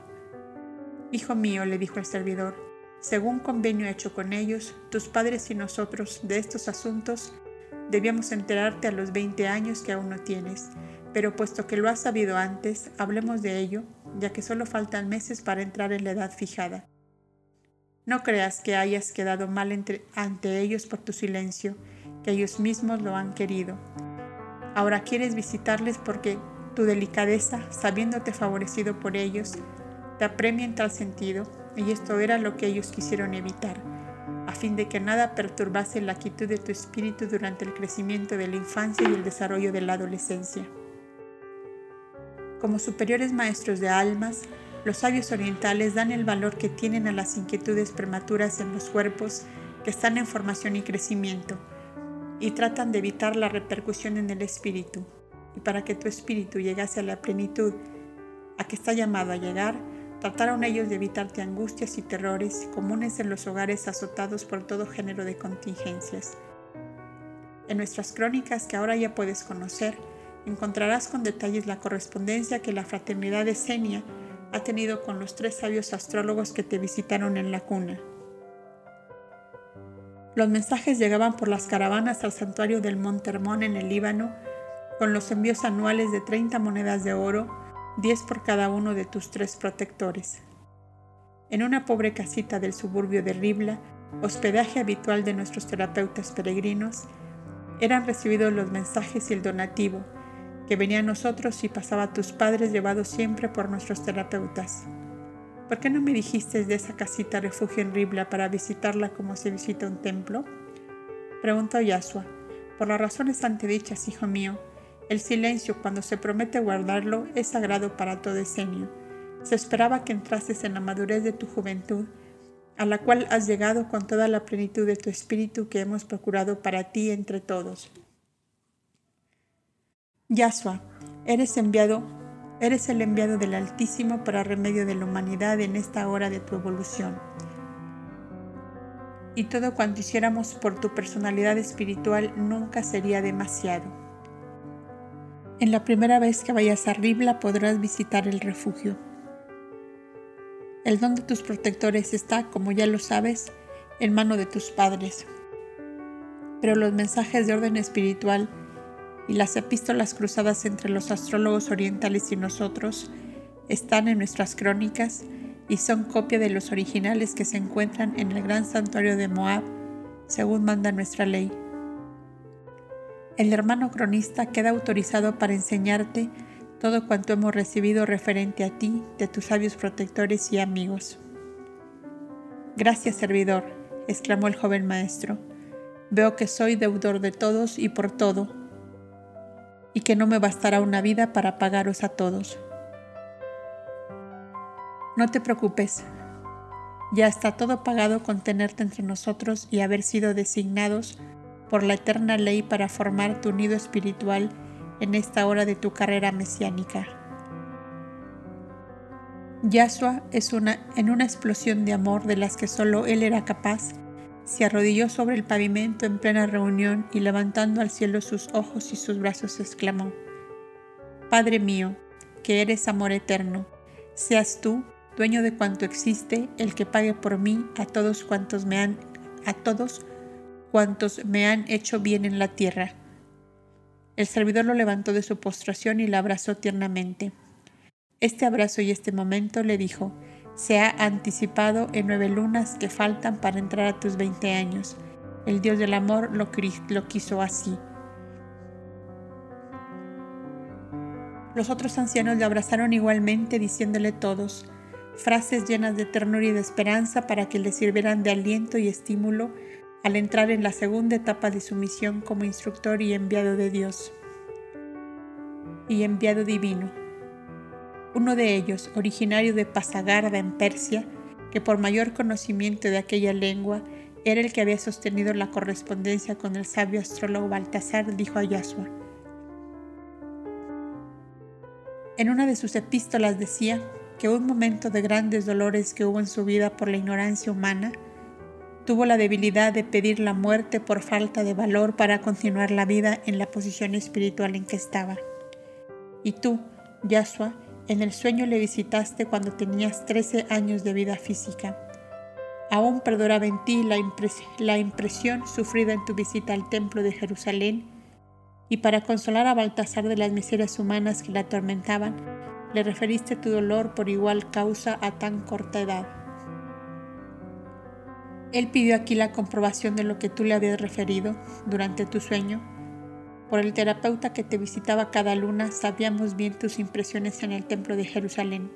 Hijo mío, le dijo el servidor, según convenio hecho con ellos, tus padres y nosotros de estos asuntos debíamos enterarte a los 20 años que aún no tienes, pero puesto que lo has sabido antes, hablemos de ello, ya que solo faltan meses para entrar en la edad fijada. No creas que hayas quedado mal ante ellos por tu silencio, que ellos mismos lo han querido. Ahora quieres visitarles porque tu delicadeza, sabiéndote favorecido por ellos, te apremia en tal sentido, y esto era lo que ellos quisieron evitar, a fin de que nada perturbase la quietud de tu espíritu durante el crecimiento de la infancia y el desarrollo de la adolescencia. Como superiores maestros de almas, los sabios orientales dan el valor que tienen a las inquietudes prematuras en los cuerpos que están en formación y crecimiento, y tratan de evitar la repercusión en el espíritu. Y para que tu espíritu llegase a la plenitud a que está llamado a llegar, trataron ellos de evitarte angustias y terrores comunes en los hogares azotados por todo género de contingencias. En nuestras crónicas que ahora ya puedes conocer, encontrarás con detalles la correspondencia que la fraternidad de Senia ha tenido con los tres sabios astrólogos que te visitaron en la cuna. Los mensajes llegaban por las caravanas al santuario del Monte Hermón en el Líbano, con los envíos anuales de 30 monedas de oro, 10 por cada uno de tus tres protectores. En una pobre casita del suburbio de Ribla, hospedaje habitual de nuestros terapeutas peregrinos, eran recibidos los mensajes y el donativo, que venía a nosotros y pasaba a tus padres llevados siempre por nuestros terapeutas. ¿Por qué no me dijiste de esa casita refugio en Ribla para visitarla como se visita un templo? Preguntó Yasua. Por las razones antedichas, hijo mío, el silencio cuando se promete guardarlo es sagrado para todo esenio. Se esperaba que entrases en la madurez de tu juventud a la cual has llegado con toda la plenitud de tu espíritu que hemos procurado para ti entre todos. Yahshua, eres enviado, eres el enviado del Altísimo para remedio de la humanidad en esta hora de tu evolución. Y todo cuanto hiciéramos por tu personalidad espiritual nunca sería demasiado. En la primera vez que vayas a Ribla podrás visitar el refugio. El don de tus protectores está, como ya lo sabes, en mano de tus padres. Pero los mensajes de orden espiritual y las epístolas cruzadas entre los astrólogos orientales y nosotros están en nuestras crónicas y son copia de los originales que se encuentran en el gran santuario de Moab, según manda nuestra ley. El hermano cronista queda autorizado para enseñarte todo cuanto hemos recibido referente a ti, de tus sabios protectores y amigos. Gracias, servidor, exclamó el joven maestro. Veo que soy deudor de todos y por todo, y que no me bastará una vida para pagaros a todos. No te preocupes, ya está todo pagado con tenerte entre nosotros y haber sido designados por la eterna ley para formar tu nido espiritual en esta hora de tu carrera mesiánica. Yahshua es una, en una explosión de amor de las que solo él era capaz, se arrodilló sobre el pavimento en plena reunión y levantando al cielo sus ojos y sus brazos exclamó, Padre mío, que eres amor eterno, seas tú, dueño de cuanto existe, el que pague por mí a todos cuantos me han, a todos cuantos me han hecho bien en la tierra el servidor lo levantó de su postración y la abrazó tiernamente. Este abrazo y este momento le dijo, se ha anticipado en nueve lunas que faltan para entrar a tus veinte años. El Dios del amor lo, lo quiso así. Los otros ancianos le abrazaron igualmente diciéndole todos frases llenas de ternura y de esperanza para que le sirvieran de aliento y estímulo al entrar en la segunda etapa de su misión como instructor y enviado de Dios y enviado divino. Uno de ellos, originario de Pasagarda en Persia, que por mayor conocimiento de aquella lengua era el que había sostenido la correspondencia con el sabio astrólogo Baltasar, dijo a Yahshua. En una de sus epístolas decía que un momento de grandes dolores que hubo en su vida por la ignorancia humana Tuvo la debilidad de pedir la muerte por falta de valor para continuar la vida en la posición espiritual en que estaba. Y tú, Yahshua, en el sueño le visitaste cuando tenías 13 años de vida física. Aún perduraba en ti la, impresión sufrida en tu visita al templo de Jerusalén, y para consolar a Baltasar de las miserias humanas que la atormentaban, le referiste tu dolor por igual causa a tan corta edad. Él pidió aquí la comprobación de lo que tú le habías referido durante tu sueño. Por el terapeuta que te visitaba cada luna, sabíamos bien tus impresiones en el templo de Jerusalén.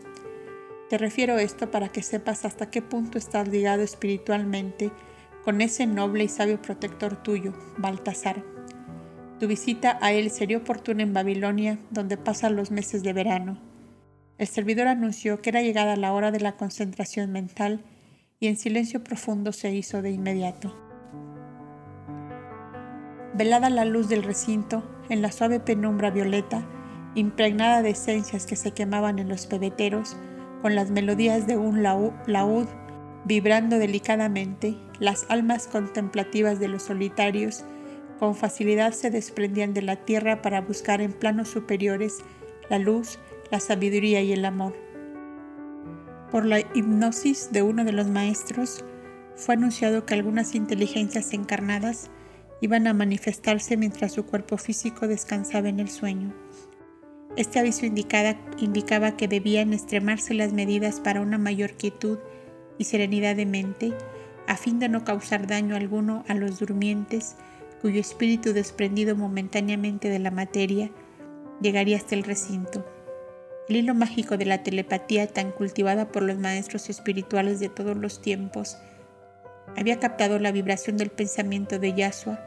Te refiero esto para que sepas hasta qué punto estás ligado espiritualmente con ese noble y sabio protector tuyo, Baltasar. Tu visita a él sería oportuna en Babilonia, donde pasan los meses de verano. El servidor anunció que era llegada la hora de la concentración mental y en silencio profundo se hizo de inmediato. Velada la luz del recinto, en la suave penumbra violeta, impregnada de esencias que se quemaban en los pebeteros, con las melodías de un laúd vibrando delicadamente, las almas contemplativas de los solitarios con facilidad se desprendían de la tierra para buscar en planos superiores la luz, la sabiduría y el amor. Por la hipnosis de uno de los maestros, fue anunciado que algunas inteligencias encarnadas iban a manifestarse mientras su cuerpo físico descansaba en el sueño. Este aviso indicaba que debían extremarse las medidas para una mayor quietud y serenidad de mente, a fin de no causar daño alguno a los durmientes, cuyo espíritu desprendido momentáneamente de la materia llegaría hasta el recinto. El hilo mágico de la telepatía tan cultivada por los maestros espirituales de todos los tiempos había captado la vibración del pensamiento de Yahshua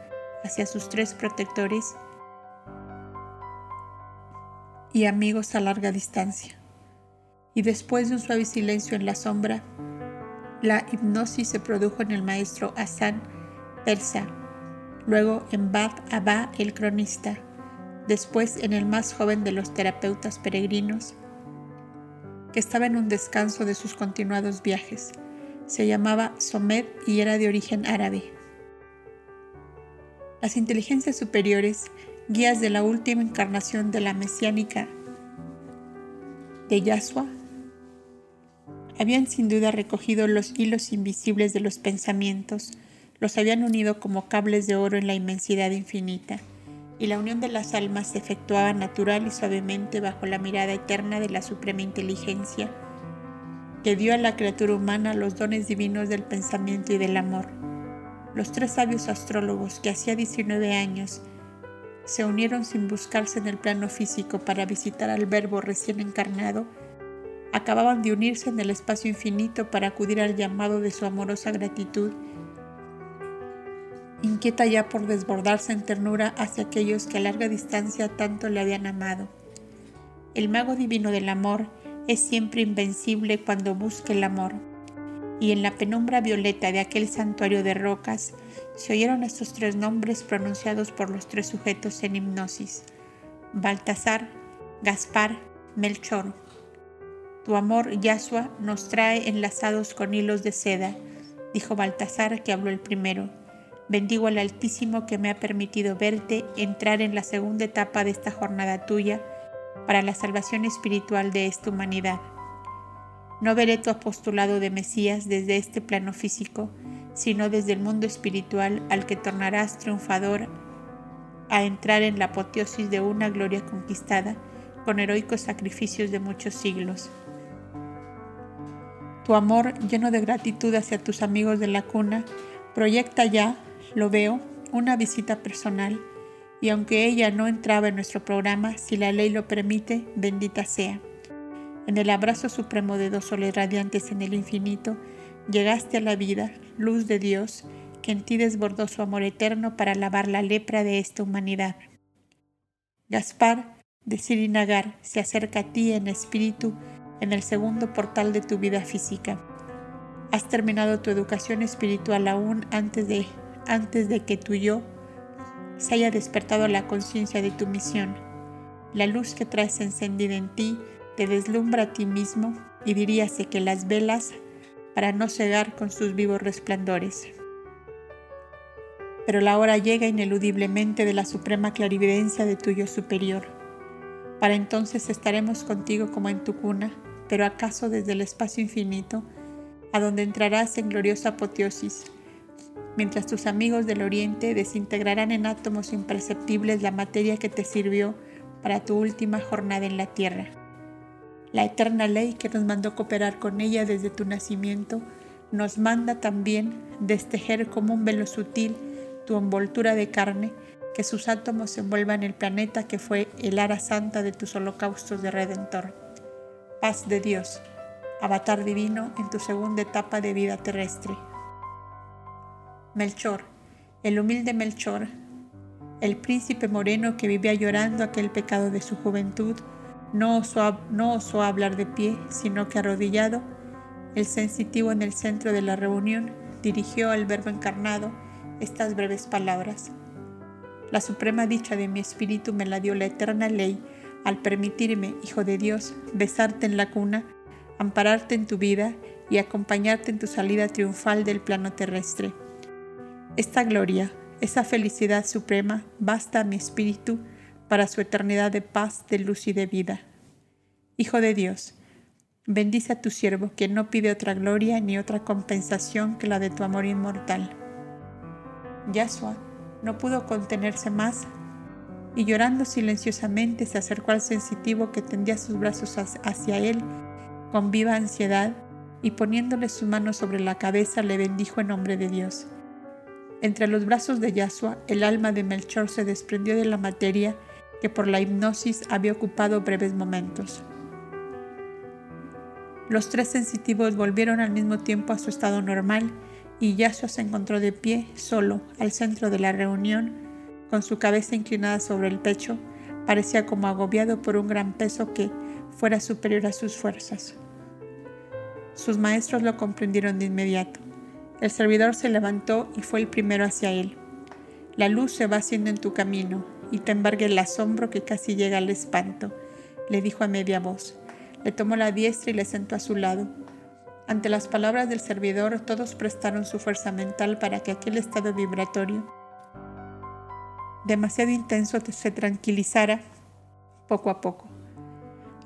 hacia sus tres protectores y amigos a larga distancia. Y después de un suave silencio en la sombra, la hipnosis se produjo en el maestro Hassan Persa, luego en Bad Abba el cronista, después en el más joven de los terapeutas peregrinos, que estaba en un descanso de sus continuados viajes. Se llamaba Somed y era de origen árabe. Las inteligencias superiores guías de la última encarnación de la mesiánica de Yahshua, habían sin duda recogido los hilos invisibles de los pensamientos, los habían unido como cables de oro en la inmensidad infinita, y la unión de las almas se efectuaba natural y suavemente bajo la mirada eterna de la suprema inteligencia, que dio a la criatura humana los dones divinos del pensamiento y del amor. Los tres sabios astrólogos que hacía 19 años se unieron sin buscarse en el plano físico para visitar al Verbo recién encarnado, acababan de unirse en el espacio infinito para acudir al llamado de su amorosa gratitud, inquieta ya por desbordarse en ternura hacia aquellos que a larga distancia tanto le habían amado. El mago divino del amor es siempre invencible cuando busca el amor, y en la penumbra violeta de aquel santuario de rocas, se oyeron estos tres nombres pronunciados por los tres sujetos en hipnosis. Baltasar, Gaspar, Melchor. Tu amor, Yahshua, nos trae enlazados con hilos de seda, dijo Baltasar que habló el primero. Bendigo al Altísimo que me ha permitido verte entrar en la segunda etapa de esta jornada tuya para la salvación espiritual de esta humanidad. No veré tu apostolado de Mesías desde este plano físico, sino desde el mundo espiritual al que tornarás triunfador a entrar en la apoteosis de una gloria conquistada con heroicos sacrificios de muchos siglos. Tu amor, lleno de gratitud hacia tus amigos de la cuna, proyecta ya, lo veo, una visita personal, y aunque ella no entraba en nuestro programa, si la ley lo permite, bendita sea. En el abrazo supremo de dos soles radiantes en el infinito, llegaste a la vida, luz de Dios, que en ti desbordó su amor eterno para lavar la lepra de esta humanidad. Gaspar de Sirinagar se acerca a ti en espíritu en el segundo portal de tu vida física. Has terminado tu educación espiritual aún antes de, antes de que tu yo se haya despertado la conciencia de tu misión. La luz que traes encendida en ti te deslumbra a ti mismo y diríase que las velas para no cegar con sus vivos resplandores. Pero la hora llega ineludiblemente de la suprema clarividencia de tuyo superior. Para entonces estaremos contigo como en tu cuna, pero acaso desde el espacio infinito, a donde entrarás en gloriosa apoteosis, mientras tus amigos del Oriente desintegrarán en átomos imperceptibles la materia que te sirvió para tu última jornada en la tierra. La eterna ley que nos mandó cooperar con ella desde tu nacimiento nos manda también destejer como un velo sutil tu envoltura de carne, que sus átomos envuelvan el planeta que fue el ara santa de tus holocaustos de redentor. Paz de Dios, avatar divino en tu segunda etapa de vida terrestre. Melchor, el humilde Melchor, el príncipe moreno que vivía llorando aquel pecado de su juventud, no osó, hablar de pie, sino que arrodillado, el sensitivo en el centro de la reunión dirigió al Verbo encarnado estas breves palabras. La suprema dicha de mi espíritu me la dio la eterna ley al permitirme, Hijo de Dios, besarte en la cuna ampararte en tu vida y acompañarte en tu salida triunfal del plano terrestre. Esta gloria, esa felicidad suprema, basta a mi espíritu para su eternidad de paz, de luz y de vida. Hijo de Dios, bendice a tu siervo, que no pide otra gloria ni otra compensación que la de tu amor inmortal. Yasua no pudo contenerse más y llorando silenciosamente se acercó al sensitivo que tendía sus brazos hacia él con viva ansiedad y poniéndole su mano sobre la cabeza le bendijo en nombre de Dios. Entre los brazos de Yasua, el alma de Melchor se desprendió de la materia que por la hipnosis había ocupado breves momentos. Los tres sensitivos volvieron al mismo tiempo a su estado normal y Yasua se encontró de pie, solo, al centro de la reunión, con su cabeza inclinada sobre el pecho, parecía como agobiado por un gran peso que fuera superior a sus fuerzas. Sus maestros lo comprendieron de inmediato. El servidor se levantó y fue el primero hacia él. La luz se va haciendo en tu camino y te embarga el asombro que casi llega al espanto, le dijo a media voz. Le tomó la diestra y le sentó a su lado. Ante las palabras del servidor, todos prestaron su fuerza mental para que aquel estado vibratorio, demasiado intenso, se tranquilizara poco a poco.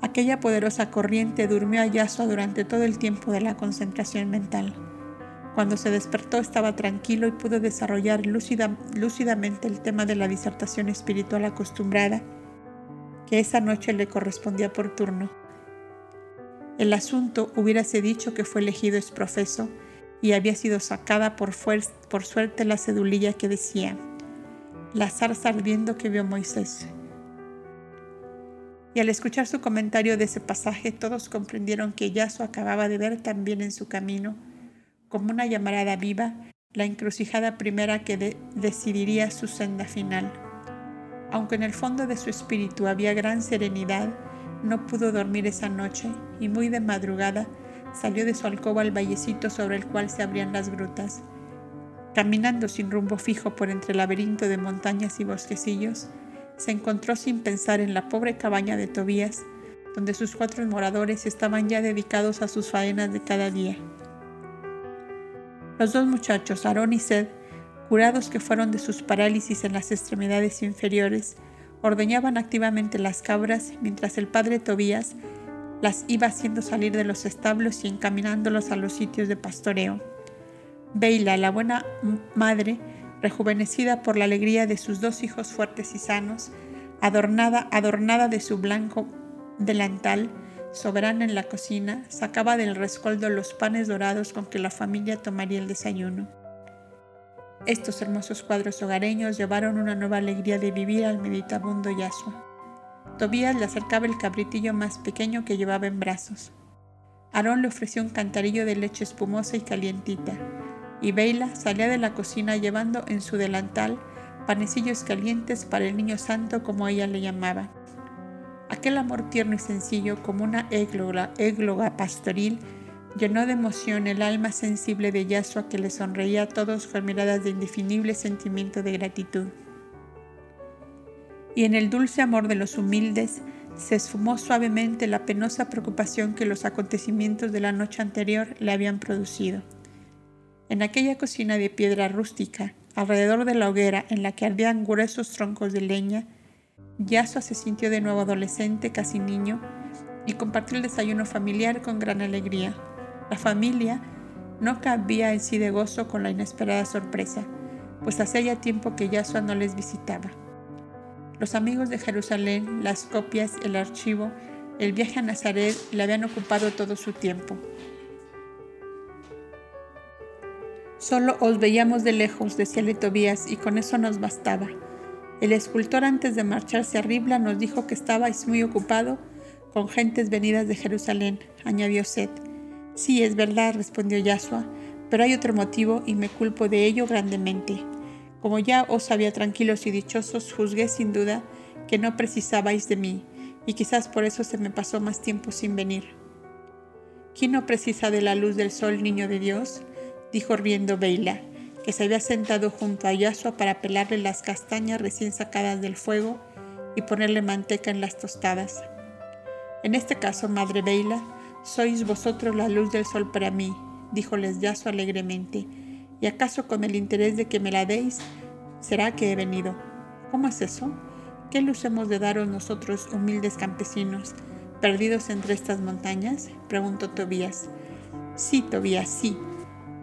Aquella poderosa corriente durmió a Yasua durante todo el tiempo de la concentración mental. Cuando se despertó estaba tranquilo y pudo desarrollar lúcidamente el tema de la disertación espiritual acostumbrada que esa noche le correspondía por turno. El asunto hubiérase dicho que fue elegido exprofeso y había sido sacada por, por suerte la cedulilla que decía, la zarza ardiendo que vio Moisés. Y al escuchar su comentario de ese pasaje, todos comprendieron que Yaso acababa de ver también en su camino, como una llamarada viva, la encrucijada primera que decidiría su senda final. Aunque en el fondo de su espíritu había gran serenidad, no pudo dormir esa noche y muy de madrugada salió de su alcoba al vallecito sobre el cual se abrían las grutas. Caminando sin rumbo fijo por entre laberinto de montañas y bosquecillos, se encontró sin pensar en la pobre cabaña de Tobías, donde sus cuatro moradores estaban ya dedicados a sus faenas de cada día. Los dos muchachos, Aarón y Sed, curados que fueron de sus parálisis en las extremidades inferiores, ordeñaban activamente las cabras mientras el padre Tobías las iba haciendo salir de los establos y encaminándolos a los sitios de pastoreo. Beila, la buena madre, rejuvenecida por la alegría de sus dos hijos fuertes y sanos, adornada, adornada de su blanco delantal, soberana en la cocina, sacaba del rescoldo los panes dorados con que la familia tomaría el desayuno. Estos hermosos cuadros hogareños llevaron una nueva alegría de vivir al meditabundo Yasua. Tobías le acercaba el cabritillo más pequeño que llevaba en brazos. Aarón le ofreció un cantarillo de leche espumosa y calientita, y Beila salía de la cocina llevando en su delantal panecillos calientes para el niño santo como ella le llamaba. Aquel amor tierno y sencillo como una égloga, pastoril llenó de emoción el alma sensible de Yasua que le sonreía a todos con miradas de indefinible sentimiento de gratitud. Y en el dulce amor de los humildes se esfumó suavemente la penosa preocupación que los acontecimientos de la noche anterior le habían producido. En aquella cocina de piedra rústica, alrededor de la hoguera en la que ardían gruesos troncos de leña, Yasua se sintió de nuevo adolescente, casi niño, y compartió el desayuno familiar con gran alegría. La familia no cabía en sí de gozo con la inesperada sorpresa, pues hacía ya tiempo que Yasua no les visitaba. Los amigos de Jerusalén, las copias, el archivo, el viaje a Nazaret le habían ocupado todo su tiempo. Solo os veíamos de lejos, decía Tobías, y con eso nos bastaba. El escultor antes de marcharse a Ribla nos dijo que estabais muy ocupado con gentes venidas de Jerusalén, añadió Seth. Sí, es verdad, respondió Yasua, pero hay otro motivo y me culpo de ello grandemente. Como ya os había tranquilos y dichosos, juzgué sin duda que no precisabais de mí, y quizás por eso se me pasó más tiempo sin venir. ¿Quién no precisa de la luz del sol, niño de Dios? dijo riendo Beila, se había sentado junto a Yasua para pelarle las castañas recién sacadas del fuego y ponerle manteca en las tostadas. En este caso, madre Beila, Sois vosotros la luz del sol para mí, díjoles Yaso alegremente. ¿Y acaso con el interés de que me la deis, será que he venido? ¿Cómo es eso? ¿Qué luz hemos de daros nosotros, humildes campesinos, perdidos entre estas montañas? preguntó Tobías. Sí, Tobías, sí.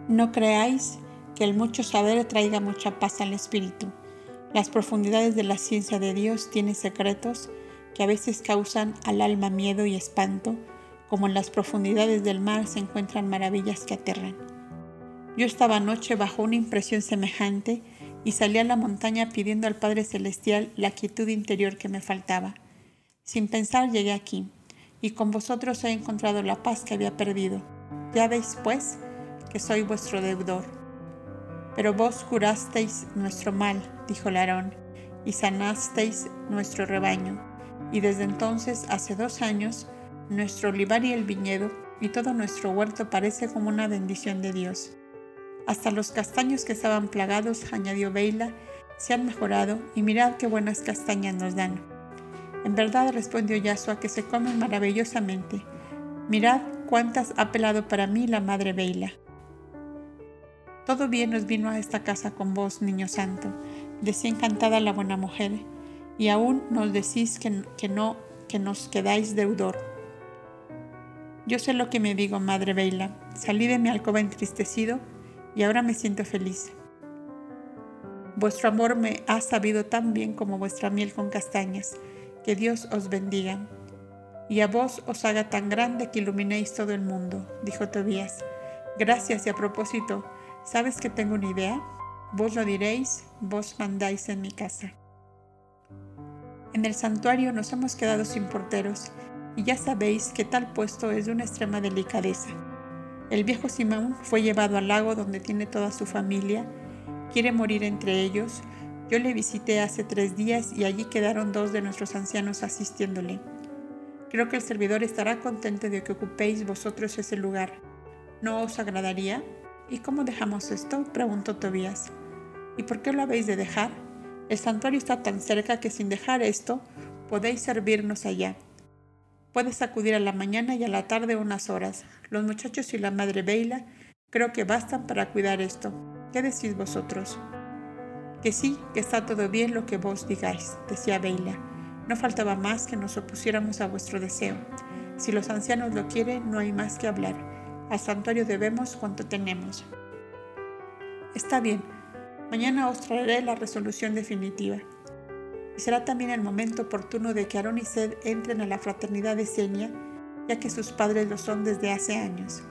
No creáis que el mucho saber traiga mucha paz al espíritu. Las profundidades de la ciencia de Dios tienen secretos que a veces causan al alma miedo y espanto, como en las profundidades del mar se encuentran maravillas que aterran. Yo estaba anoche bajo una impresión semejante y salí a la montaña pidiendo al Padre Celestial la quietud interior que me faltaba. Sin pensar llegué aquí, y con vosotros he encontrado la paz que había perdido. Ya veis, pues, que soy vuestro deudor. Pero vos curasteis nuestro mal, dijo Larón, y sanasteis nuestro rebaño. Y desde entonces, hace dos años, nuestro olivar y el viñedo y todo nuestro huerto parece como una bendición de Dios. Hasta los castaños que estaban plagados, añadió Beila, se han mejorado y mirad qué buenas castañas nos dan. En verdad, respondió Yasua, que se comen maravillosamente. Mirad cuántas ha pelado para mí la madre Beila. Todo bien nos vino a esta casa con vos, niño santo, decía encantada la buena mujer, y aún nos decís que, que no, que nos quedáis deudor. Yo sé lo que me digo, madre Beila. Salí de mi alcoba entristecido y ahora me siento feliz. Vuestro amor me ha sabido tan bien como vuestra miel con castañas. Que Dios os bendiga. Y a vos os haga tan grande que iluminéis todo el mundo, dijo Tobías. Gracias y a propósito, ¿Sabes que tengo una idea? Vos lo diréis, vos mandáis en mi casa. En el santuario nos hemos quedado sin porteros y ya sabéis que tal puesto es de una extrema delicadeza. El viejo Simón fue llevado al lago donde tiene toda su familia, quiere morir entre ellos. Yo le visité hace tres días y allí quedaron dos de nuestros ancianos asistiéndole. Creo que el servidor estará contento de que ocupéis vosotros ese lugar. ¿No os agradaría? ¿Y cómo dejamos esto? preguntó Tobías. ¿Y por qué lo habéis de dejar? El santuario está tan cerca que sin dejar esto podéis servirnos allá. Puedes acudir a la mañana y a la tarde unas horas. Los muchachos y la madre Beila creo que bastan para cuidar esto. ¿Qué decís vosotros? Que sí, que está todo bien lo que vos digáis, decía Beila. No faltaba más que nos opusiéramos a vuestro deseo. Si los ancianos lo quieren, no hay más que hablar. Al santuario debemos cuanto tenemos. Está bien, mañana os traeré la resolución definitiva. Y será también el momento oportuno de que Aarón y Sed entren a la fraternidad de Senia, ya que sus padres lo son desde hace años.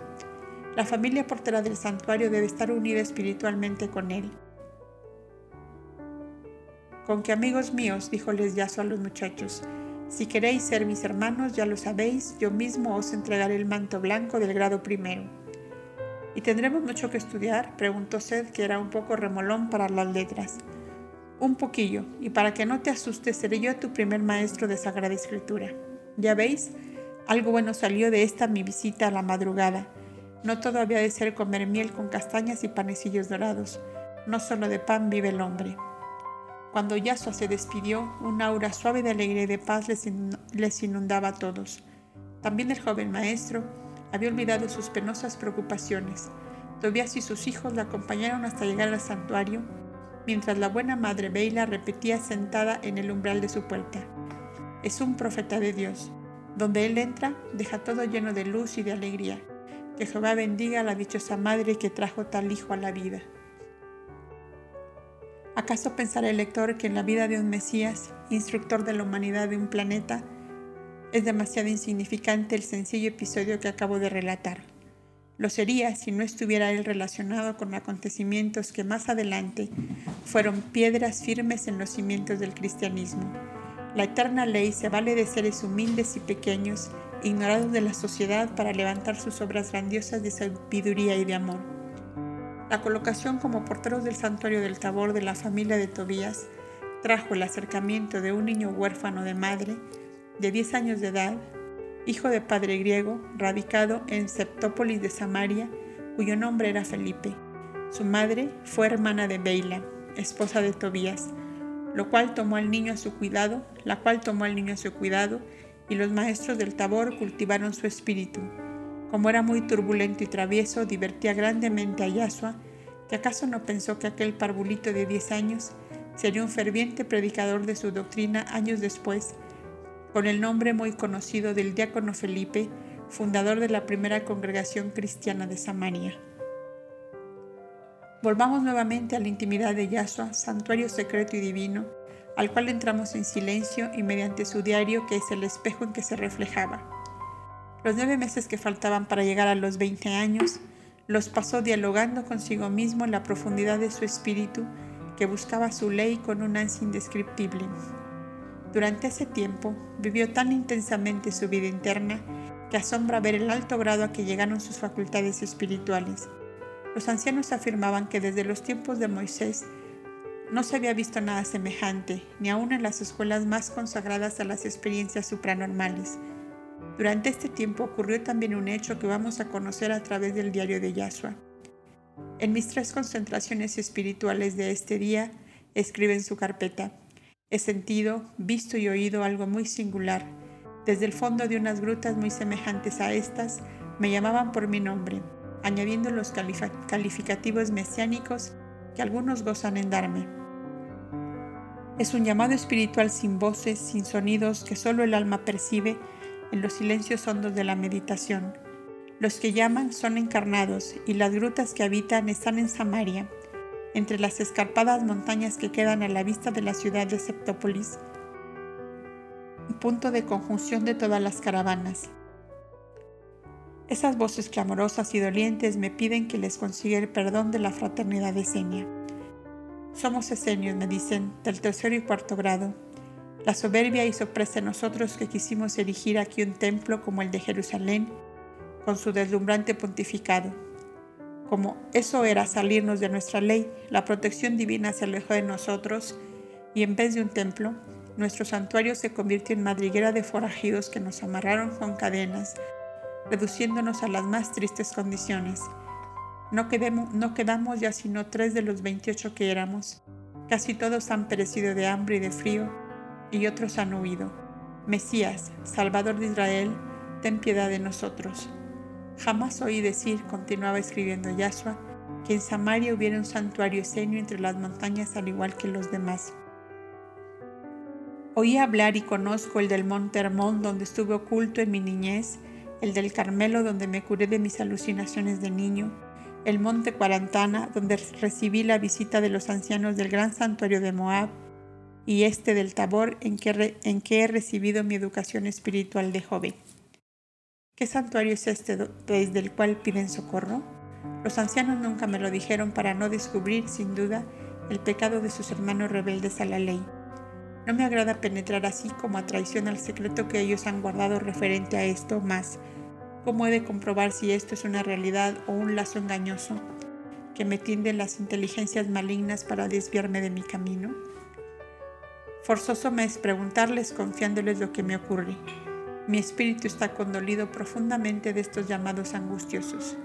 La familia portera del santuario debe estar unida espiritualmente con él. Con que amigos míos, díjoles Yaso a los muchachos, si queréis ser mis hermanos, ya lo sabéis, yo mismo os entregaré el manto blanco del grado primero. ¿Y tendremos mucho que estudiar? preguntó Sed, que era un poco remolón para las letras. Un poquillo, y para que no te asustes, seré yo tu primer maestro de Sagrada Escritura. Ya veis, algo bueno salió de esta mi visita a la madrugada. No todo había de ser comer miel con castañas y panecillos dorados. No solo de pan vive el hombre. Cuando Yasua se despidió, un aura suave de alegría y de paz les inundaba a todos. También el joven maestro había olvidado sus penosas preocupaciones. Tobias y sus hijos la acompañaron hasta llegar al santuario, mientras la buena madre Beila repetía sentada en el umbral de su puerta. Es un profeta de Dios. Donde él entra, deja todo lleno de luz y de alegría. Que Jehová bendiga a la dichosa madre que trajo tal hijo a la vida. ¿Acaso pensará el lector que en la vida de un Mesías, instructor de la humanidad de un planeta, es demasiado insignificante el sencillo episodio que acabo de relatar? Lo sería si no estuviera él relacionado con acontecimientos que más adelante fueron piedras firmes en los cimientos del cristianismo. La eterna ley se vale de seres humildes y pequeños, ignorados de la sociedad para levantar sus obras grandiosas de sabiduría y de amor. La colocación como porteros del santuario del Tabor de la familia de Tobías trajo el acercamiento de un niño huérfano de madre de 10 años de edad, hijo de padre griego, radicado en Septópolis de Samaria, cuyo nombre era Felipe. Su madre fue hermana de Beila, esposa de Tobías, lo cual tomó al niño a su cuidado, la cual tomó al niño a su cuidado, y los maestros del Tabor cultivaron su espíritu. Como era muy turbulento y travieso, divertía grandemente a Yasua, que acaso no pensó que aquel parvulito de 10 años sería un ferviente predicador de su doctrina años después, con el nombre muy conocido del diácono Felipe, fundador de la primera congregación cristiana de Samaria. Volvamos nuevamente a la intimidad de Yahshua, santuario secreto y divino, al cual entramos en silencio y mediante su diario que es el espejo en que se reflejaba. Los nueve meses que faltaban para llegar a los 20 años, los pasó dialogando consigo mismo en la profundidad de su espíritu, que buscaba su ley con un ansia indescriptible. Durante ese tiempo vivió tan intensamente su vida interna que asombra ver el alto grado a que llegaron sus facultades espirituales. Los ancianos afirmaban que desde los tiempos de Moisés no se había visto nada semejante, ni aun en las escuelas más consagradas a las experiencias supranormales. Durante este tiempo ocurrió también un hecho que vamos a conocer a través del diario de Yahshua. En mis tres concentraciones espirituales de este día, escribe en su carpeta, he sentido, visto y oído algo muy singular. Desde el fondo de unas grutas muy semejantes a estas, me llamaban por mi nombre añadiendo los calificativos mesiánicos que algunos gozan en darme. Es un llamado espiritual sin voces, sin sonidos que solo el alma percibe en los silencios hondos de la meditación. Los que llaman son encarnados y las grutas que habitan están en Samaria, entre las escarpadas montañas que quedan a la vista de la ciudad de Septópolis, punto de conjunción de todas las caravanas. Esas voces clamorosas y dolientes me piden que les consiga el perdón de la fraternidad esenia. Somos esenios, me dicen, del tercero y cuarto grado. La soberbia hizo presa en nosotros que quisimos erigir aquí un templo como el de Jerusalén, con su deslumbrante pontificado. Como eso era salirnos de nuestra ley, la protección divina se alejó de nosotros y en vez de un templo, nuestro santuario se convirtió en madriguera de forajidos que nos amarraron con cadenas, reduciéndonos a las más tristes condiciones. No, no quedamos ya sino tres de los 28 que éramos. Casi todos han perecido de hambre y de frío, y otros han huido. Mesías, Salvador de Israel, ten piedad de nosotros. Jamás oí decir, continuaba escribiendo Yahshua, que en Samaria hubiera un santuario esenio entre las montañas al igual que los demás. Oí hablar y conozco el del monte Hermón donde estuve oculto en mi niñez el del Carmelo donde me curé de mis alucinaciones de niño, el monte Cuarantana donde recibí la visita de los ancianos del gran santuario de Moab, y este del Tabor en que, en que he recibido mi educación espiritual de joven. ¿Qué santuario es este desde el cual piden socorro? Los ancianos nunca me lo dijeron para no descubrir, sin duda, el pecado de sus hermanos rebeldes a la ley. No me agrada penetrar así como a traición al secreto que ellos han guardado referente a esto, más ¿cómo he de comprobar si esto es una realidad o un lazo engañoso que me tienden las inteligencias malignas para desviarme de mi camino? Forzoso me es preguntarles confiándoles lo que me ocurre. Mi espíritu está condolido profundamente de estos llamados angustiosos.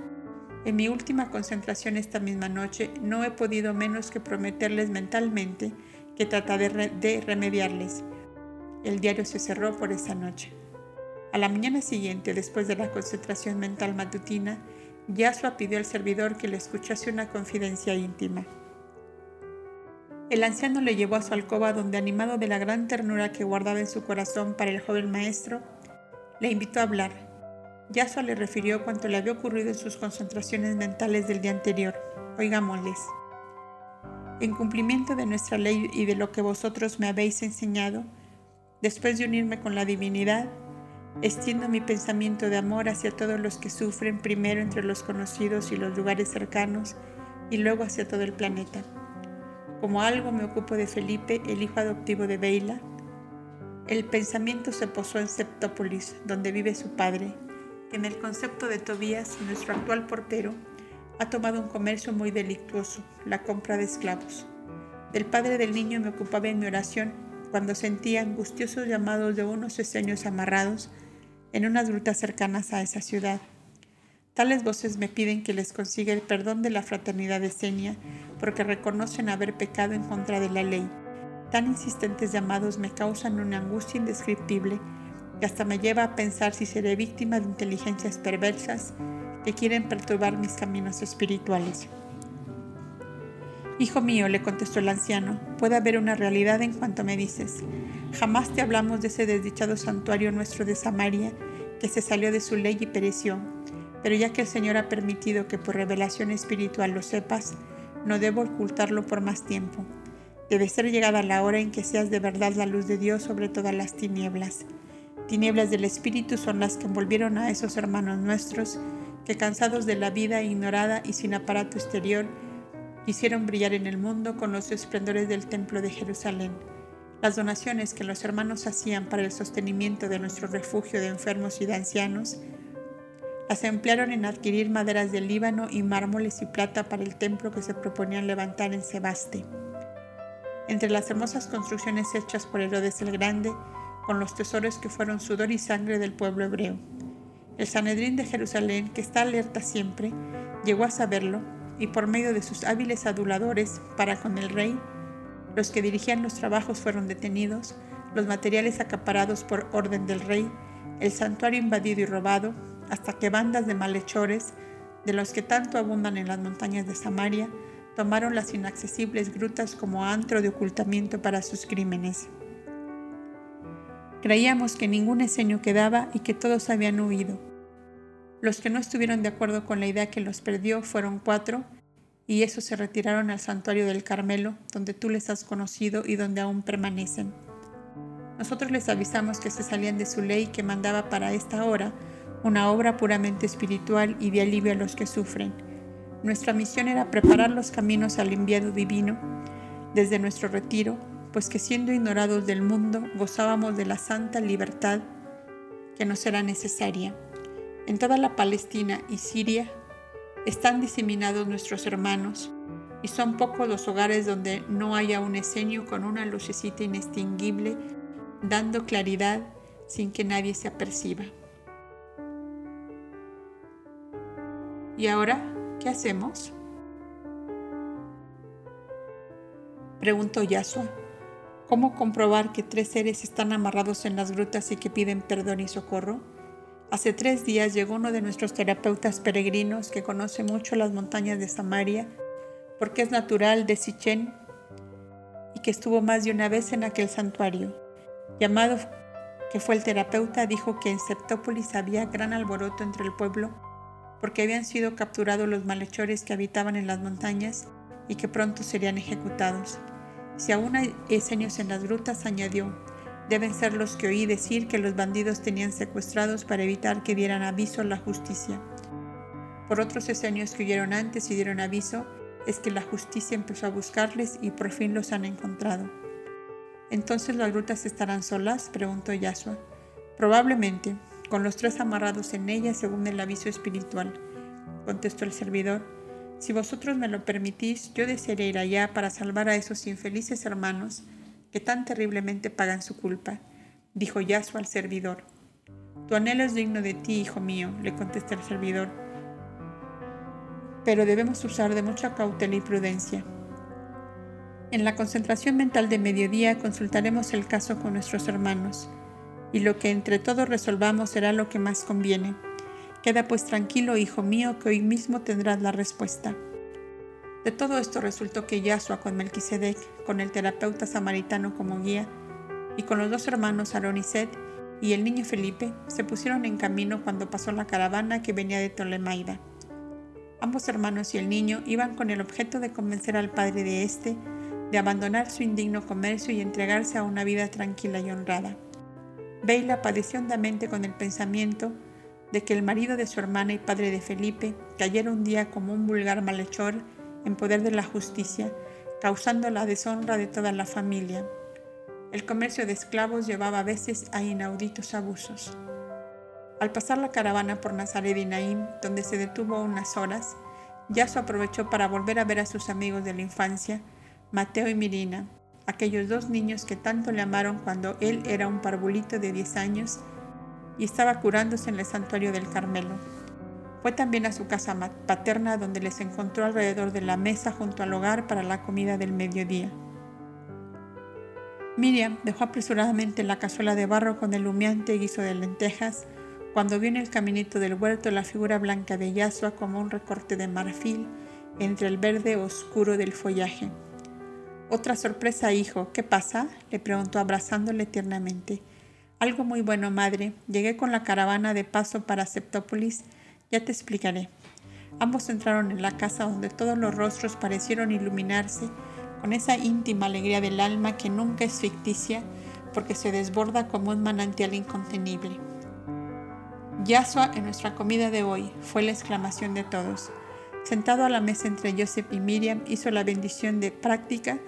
En mi última concentración esta misma noche no he podido menos que prometerles mentalmente que trataré de remediarles. El diario se cerró por esa noche. A la mañana siguiente, después de la concentración mental matutina, Yasua pidió al servidor que le escuchase una confidencia íntima. El anciano le llevó a su alcoba donde, animado de la gran ternura que guardaba en su corazón para el joven maestro, le invitó a hablar. Yasua le refirió cuanto le había ocurrido en sus concentraciones mentales del día anterior. Oigámosles en cumplimiento de nuestra ley y de lo que vosotros me habéis enseñado, después de unirme con la divinidad, extiendo mi pensamiento de amor hacia todos los que sufren, primero entre los conocidos y los lugares cercanos, y luego hacia todo el planeta. Como algo me ocupo de Felipe, el hijo adoptivo de Beila, el pensamiento se posó en Septópolis, donde vive su padre, que en el concepto de Tobías, nuestro actual portero, ha tomado un comercio muy delictuoso, la compra de esclavos. Del padre del niño me ocupaba en mi oración cuando sentía angustiosos llamados de unos esenios amarrados en unas grutas cercanas a esa ciudad. Tales voces me piden que les consiga el perdón de la fraternidad esenia porque reconocen haber pecado en contra de la ley. Tan insistentes llamados me causan una angustia indescriptible que hasta me lleva a pensar si seré víctima de inteligencias perversas que quieren perturbar mis caminos espirituales. Hijo mío, le contestó el anciano, puede haber una realidad en cuanto me dices. Jamás te hablamos de ese desdichado santuario nuestro de Samaria, que se salió de su ley y pereció. Pero ya que el Señor ha permitido que por revelación espiritual lo sepas, no debo ocultarlo por más tiempo. Debe ser llegada la hora en que seas de verdad la luz de Dios sobre todas las tinieblas. Tinieblas del Espíritu son las que envolvieron a esos hermanos nuestros que cansados de la vida ignorada y sin aparato exterior, quisieron brillar en el mundo con los esplendores del Templo de Jerusalén. Las donaciones que los hermanos hacían para el sostenimiento de nuestro refugio de enfermos y de ancianos las emplearon en adquirir maderas del Líbano y mármoles y plata para el templo que se proponían levantar en Sebaste. Entre las hermosas construcciones hechas por Herodes el Grande, con los tesoros que fueron sudor y sangre del pueblo hebreo. El Sanedrín de Jerusalén, que está alerta siempre, llegó a saberlo y por medio de sus hábiles aduladores para con el rey, los que dirigían los trabajos fueron detenidos, los materiales acaparados por orden del rey, el santuario invadido y robado, hasta que bandas de malhechores, de los que tanto abundan en las montañas de Samaria, tomaron las inaccesibles grutas como antro de ocultamiento para sus crímenes. Creíamos que ningún eseño quedaba y que todos habían huido. Los que no estuvieron de acuerdo con la idea que los perdió fueron cuatro, y esos se retiraron al santuario del Carmelo, donde tú les has conocido y donde aún permanecen. Nosotros les avisamos que se salían de su ley que mandaba para esta hora una obra puramente espiritual y de alivio a los que sufren. Nuestra misión era preparar los caminos al enviado divino desde nuestro retiro, pues que siendo ignorados del mundo gozábamos de la santa libertad que nos era necesaria. En toda la Palestina y Siria están diseminados nuestros hermanos y son pocos los hogares donde no haya un eseño con una lucecita inextinguible dando claridad sin que nadie se aperciba. ¿Y ahora qué hacemos? Preguntó Yasua. ¿Cómo comprobar que tres seres están amarrados en las grutas y que piden perdón y socorro? Hace tres días llegó uno de nuestros terapeutas peregrinos que conoce mucho las montañas de Samaria, porque es natural de Sichén y que estuvo más de una vez en aquel santuario. Llamado que fue el terapeuta, dijo que en Septópolis había gran alboroto entre el pueblo porque habían sido capturados los malhechores que habitaban en las montañas y que pronto serían ejecutados. Si aún hay esenios en las grutas, añadió, deben ser los que oí decir que los bandidos tenían secuestrados para evitar que dieran aviso a la justicia. Por otros esenios que huyeron antes y dieron aviso, es que la justicia empezó a buscarles y por fin los han encontrado. ¿Entonces las grutas estarán solas? preguntó Yasua. Probablemente, con los tres amarrados en ellas según el aviso espiritual, contestó el servidor. Si vosotros me lo permitís, yo desearé ir allá para salvar a esos infelices hermanos que tan terriblemente pagan su culpa, dijo Yasuo al servidor. Tu anhelo es digno de ti, hijo mío, le contestó el servidor, pero debemos usar de mucha cautela y prudencia. En la concentración mental de mediodía consultaremos el caso con nuestros hermanos, y lo que entre todos resolvamos será lo que más conviene. Queda pues tranquilo, hijo mío, que hoy mismo tendrás la respuesta. De todo esto resultó que Yasua con Melquisedec, con el terapeuta samaritano como guía, y con los dos hermanos Aarón y Seth y el niño Felipe, se pusieron en camino cuando pasó la caravana que venía de Tolemaida. Ambos hermanos y el niño iban con el objeto de convencer al padre de éste de abandonar su indigno comercio y entregarse a una vida tranquila y honrada. Beila padeció hondamente con el pensamiento de que el marido de su hermana y padre de Felipe cayera un día como un vulgar malhechor en poder de la justicia, causando la deshonra de toda la familia. El comercio de esclavos llevaba a veces a inauditos abusos. Al pasar la caravana por Nazaret y Naim, donde se detuvo unas horas, Yaso aprovechó para volver a ver a sus amigos de la infancia, Mateo y Mirina, aquellos dos niños que tanto le amaron cuando él era un parvulito de 10 años y estaba curándose en el santuario del Carmelo. Fue también a su casa paterna donde les encontró alrededor de la mesa junto al hogar para la comida del mediodía. Miriam dejó apresuradamente la cazuela de barro con el humeante guiso de lentejas cuando vio en el caminito del huerto la figura blanca de Yasua como un recorte de marfil entre el verde oscuro del follaje. Otra sorpresa, hijo. ¿Qué pasa? le preguntó abrazándole tiernamente. Algo muy bueno, madre. Llegué con la caravana de paso para Septópolis. Ya te explicaré. Ambos entraron en la casa donde todos los rostros parecieron iluminarse con esa íntima alegría del alma que nunca es ficticia porque se desborda como un manantial incontenible. Yasua en nuestra comida de hoy fue la exclamación de todos. Sentado a la mesa entre Joseph y Miriam, hizo la bendición de práctica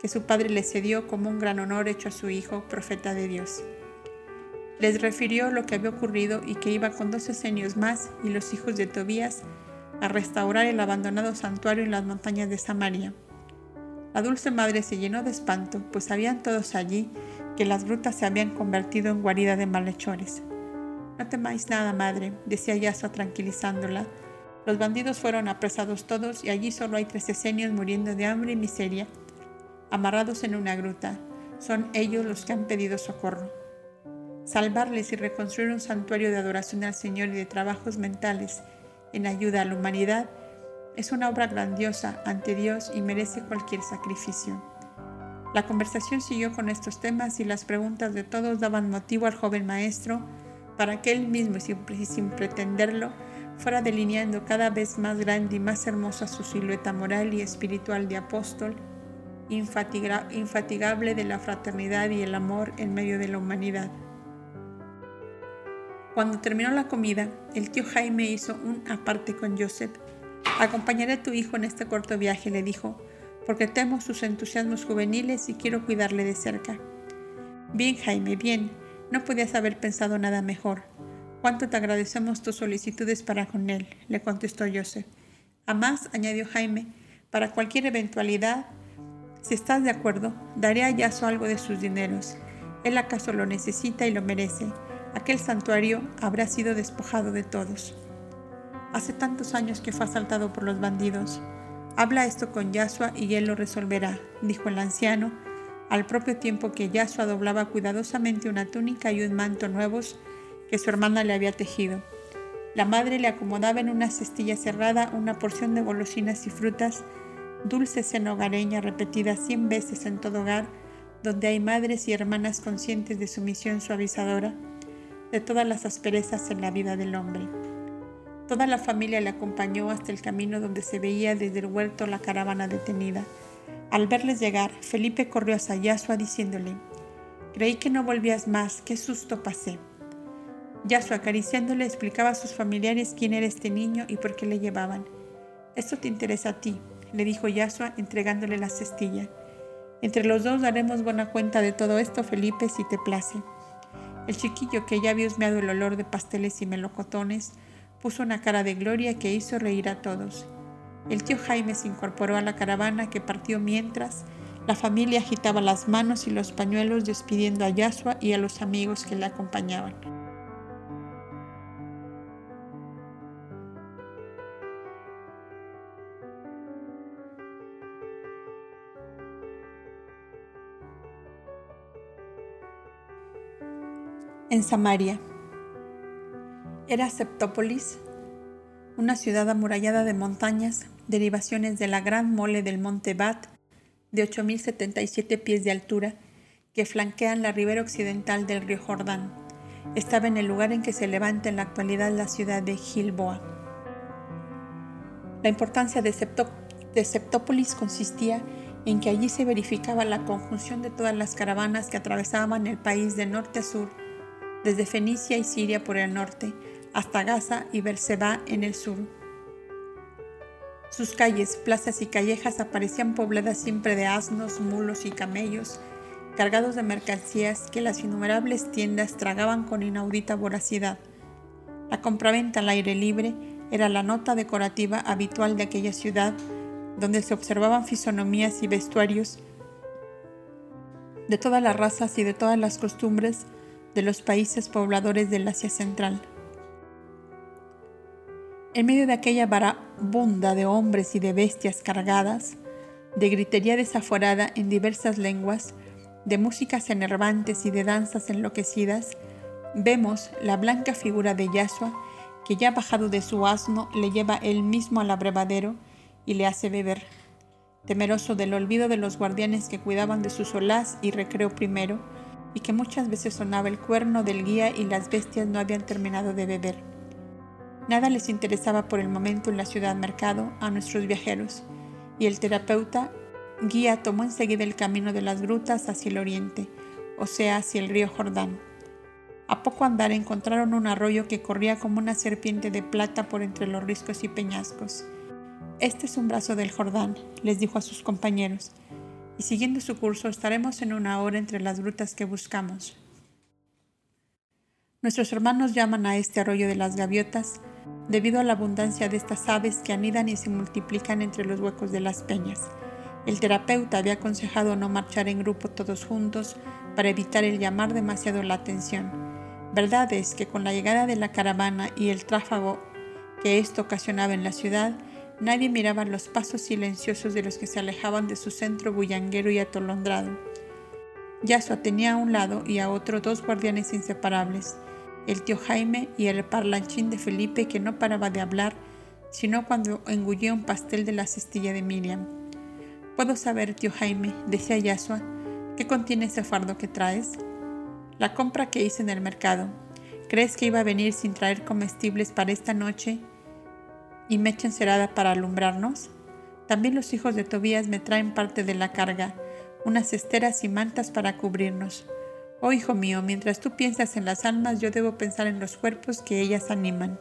que su padre le cedió como un gran honor hecho a su hijo, profeta de Dios. Les refirió lo que había ocurrido y que iba con doce años más y los hijos de Tobías a restaurar el abandonado santuario en las montañas de Samaria. La dulce madre se llenó de espanto, pues sabían todos allí que las grutas se habían convertido en guarida de malhechores. No temáis nada, madre, decía Yasua tranquilizándola. Los bandidos fueron apresados todos y allí solo hay tres esenios muriendo de hambre y miseria, amarrados en una gruta. Son ellos los que han pedido socorro. Salvarles y reconstruir un santuario de adoración al Señor y de trabajos mentales en ayuda a la humanidad es una obra grandiosa ante Dios y merece cualquier sacrificio. La conversación siguió con estos temas y las preguntas de todos daban motivo al joven maestro para que él mismo, y sin pretenderlo, fuera delineando cada vez más grande y más hermosa su silueta moral y espiritual de apóstol, infatigable de la fraternidad y el amor en medio de la humanidad. Cuando terminó la comida, el tío Jaime hizo un aparte con Joseph. Acompañaré a tu hijo en este corto viaje, le dijo, porque temo sus entusiasmos juveniles y quiero cuidarle de cerca. Bien, Jaime, bien, no podías haber pensado nada mejor. Cuánto te agradecemos tus solicitudes para con él, le contestó Joseph. Además, añadió Jaime, para cualquier eventualidad, si estás de acuerdo, daré a Yaso algo de sus dineros. Él acaso lo necesita y lo merece. Aquel santuario habrá sido despojado de todos. Hace tantos años que fue asaltado por los bandidos. Habla esto con Yasua y él lo resolverá, dijo el anciano, al propio tiempo que Yasua doblaba cuidadosamente una túnica y un manto nuevos que su hermana le había tejido. La madre le acomodaba en una cestilla cerrada una porción de golosinas y frutas, dulce cena hogareña repetida cien veces en todo hogar, donde hay madres y hermanas conscientes de su misión suavizadora de todas las asperezas en la vida del hombre. Toda la familia le acompañó hasta el camino donde se veía desde el huerto la caravana detenida. Al verles llegar, Felipe corrió hacia Yasua diciéndole, Creí que no volvías más, qué susto pasé. Yasua, acariciándole, explicaba a sus familiares quién era este niño y por qué le llevaban. Esto te interesa a ti, le dijo Yasua entregándole la cestilla. Entre los dos daremos buena cuenta de todo esto, Felipe, si te place. El chiquillo, que ya había husmeado el olor de pasteles y melocotones, puso una cara de gloria que hizo reír a todos. El tío Jaime se incorporó a la caravana que partió mientras la familia agitaba las manos y los pañuelos despidiendo a Yasua y a los amigos que le acompañaban. En Samaria. Era Septópolis, una ciudad amurallada de montañas, derivaciones de la gran mole del monte Bat, de 8.077 pies de altura, que flanquean la ribera occidental del río Jordán. Estaba en el lugar en que se levanta en la actualidad la ciudad de Gilboa. La importancia de, Septópolis consistía en que allí se verificaba la conjunción de todas las caravanas que atravesaban el país de norte a sur, desde Fenicia y Siria por el norte, hasta Gaza y Berseba en el sur. Sus calles, plazas y callejas aparecían pobladas siempre de asnos, mulos y camellos, cargados de mercancías que las innumerables tiendas tragaban con inaudita voracidad. La compraventa al aire libre era la nota decorativa habitual de aquella ciudad, donde se observaban fisonomías y vestuarios de todas las razas y de todas las costumbres de los países pobladores del Asia Central. En medio de aquella varabunda de hombres y de bestias cargadas, de gritería desaforada en diversas lenguas, de músicas enervantes y de danzas enloquecidas, vemos la blanca figura de Yasua que ya bajado de su asno le lleva él mismo al abrevadero y le hace beber. Temeroso del olvido de los guardianes que cuidaban de su solaz y recreo primero, y que muchas veces sonaba el cuerno del guía y las bestias no habían terminado de beber. Nada les interesaba por el momento en la ciudad mercado a nuestros viajeros, y el terapeuta guía tomó enseguida el camino de las grutas hacia el oriente, o sea, hacia el río Jordán. A poco andar encontraron un arroyo que corría como una serpiente de plata por entre los riscos y peñascos. Este es un brazo del Jordán, les dijo a sus compañeros, y siguiendo su curso estaremos en una hora entre las grutas que buscamos. Nuestros hermanos llaman a este arroyo de las gaviotas debido a la abundancia de estas aves que anidan y se multiplican entre los huecos de las peñas. El terapeuta había aconsejado no marchar en grupo todos juntos para evitar el llamar demasiado la atención Verdad es que con la llegada de la caravana y el tráfago que esto ocasionaba en la ciudad, nadie miraba los pasos silenciosos de los que se alejaban de su centro bullanguero y atolondrado. Yasua tenía a un lado y a otro dos guardianes inseparables, el tío Jaime y el parlanchín de Felipe que no paraba de hablar, sino cuando engullía un pastel de la cestilla de Miriam. ¿Puedo saber, tío Jaime, decía Yasua, qué contiene ese fardo que traes? La compra que hice en el mercado. ¿Crees que iba a venir sin traer comestibles para esta noche y mecha encerada para alumbrarnos? También los hijos de Tobías me traen parte de la carga, unas esteras y mantas para cubrirnos. Oh hijo mío, mientras tú piensas en las almas, yo debo pensar en los cuerpos que ellas animan.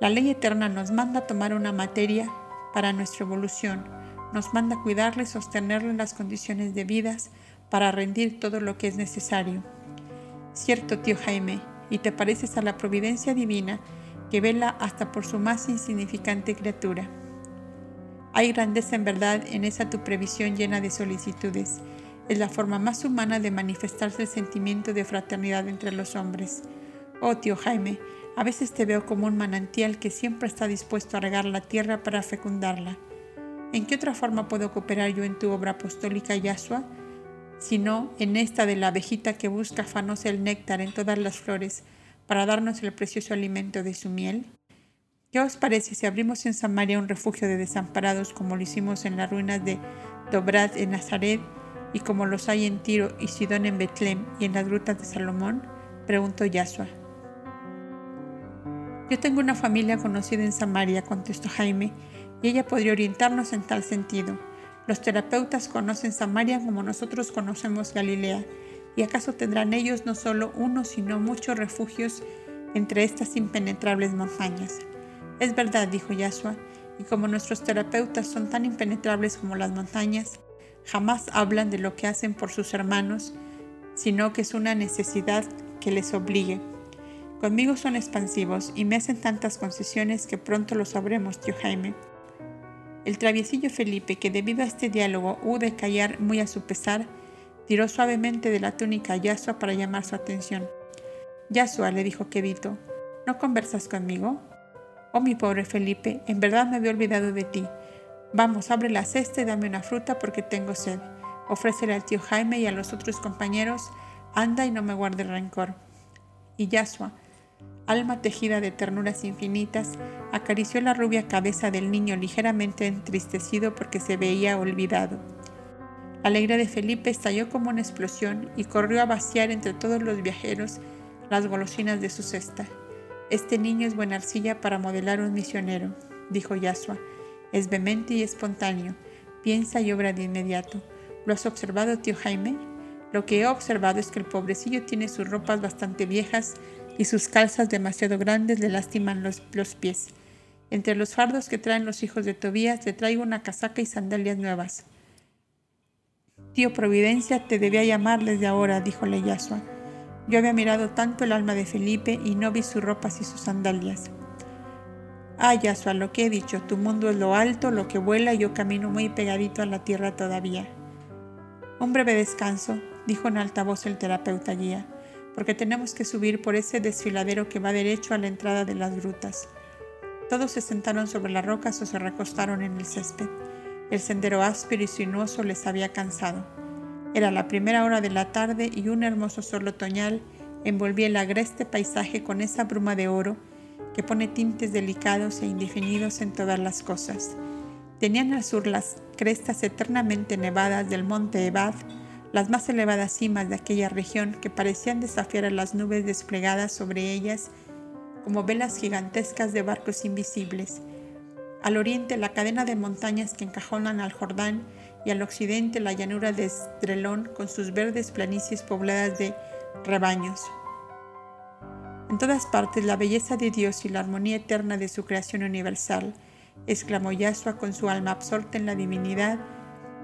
La ley eterna nos manda tomar una materia para nuestra evolución, nos manda cuidarla y sostenerla en las condiciones debidas para rendir todo lo que es necesario. Cierto, tío Jaime, y te pareces a la providencia divina que vela hasta por su más insignificante criatura. Hay grandeza en verdad en esa tu previsión llena de solicitudes. Es la forma más humana de manifestarse el sentimiento de fraternidad entre los hombres. Oh, tío Jaime, a veces te veo como un manantial que siempre está dispuesto a regar la tierra para fecundarla. ¿En qué otra forma puedo cooperar yo en tu obra apostólica, Yasua? sino en esta de la abejita que busca afanosa el néctar en todas las flores para darnos el precioso alimento de su miel? ¿Qué os parece si abrimos en Samaria un refugio de desamparados como lo hicimos en las ruinas de Dobrat en Nazaret y como los hay en Tiro y Sidón en Betlem y en las grutas de Salomón? preguntó Yasua. Yo tengo una familia conocida en Samaria, contestó Jaime, y ella podría orientarnos en tal sentido. Los terapeutas conocen Samaria como nosotros conocemos Galilea, y acaso tendrán ellos no solo uno, sino muchos refugios entre estas impenetrables montañas. Es verdad, dijo Yahshua, y como nuestros terapeutas son tan impenetrables como las montañas, jamás hablan de lo que hacen por sus hermanos, sino que es una necesidad que les obligue. Conmigo son expansivos y me hacen tantas concesiones que pronto lo sabremos, tío Jaime. El traviesillo Felipe, que debido a este diálogo hubo de callar muy a su pesar, tiró suavemente de la túnica a Yasua para llamar su atención. Yasua, le dijo Quedito, ¿no conversas conmigo? Oh, mi pobre Felipe, en verdad me había olvidado de ti. Vamos, abre la cesta y dame una fruta porque tengo sed. Ofrécele al tío Jaime y a los otros compañeros, anda y no me guarde rencor. Y Yasua, alma tejida de ternuras infinitas, acarició la rubia cabeza del niño ligeramente entristecido porque se veía olvidado. La alegría de Felipe estalló como una explosión y corrió a vaciar entre todos los viajeros las golosinas de su cesta. Este niño es buena arcilla para modelar un misionero, dijo Yasua. Es vehemente y espontáneo, piensa y obra de inmediato. ¿Lo has observado, tío Jaime? Lo que he observado es que el pobrecillo tiene sus ropas bastante viejas y sus calzas demasiado grandes le lastiman los, pies. Entre los fardos que traen los hijos de Tobías le traigo una casaca y sandalias nuevas. Tío Providencia te debía llamar desde ahora, dijo Yasua. Yo había mirado tanto el alma de Felipe y no vi sus ropas y sus sandalias. Ah, Yasua, lo que he dicho, tu mundo es lo alto, lo que vuela y yo camino muy pegadito a la tierra todavía. Un breve descanso, dijo en alta voz el terapeuta guía porque tenemos que subir por ese desfiladero que va derecho a la entrada de las grutas. Todos se sentaron sobre las rocas o se recostaron en el césped. El sendero áspero y sinuoso les había cansado. Era la primera hora de la tarde y un hermoso sol otoñal envolvía el agreste paisaje con esa bruma de oro que pone tintes delicados e indefinidos en todas las cosas. Tenían al sur las crestas eternamente nevadas del monte Ebad, las más elevadas cimas de aquella región que parecían desafiar a las nubes desplegadas sobre ellas como velas gigantescas de barcos invisibles. Al oriente la cadena de montañas que encajonan al Jordán y al occidente la llanura de Estrelón con sus verdes planicies pobladas de rebaños. En todas partes la belleza de Dios y la armonía eterna de su creación universal, exclamó Yahshua con su alma absorta en la divinidad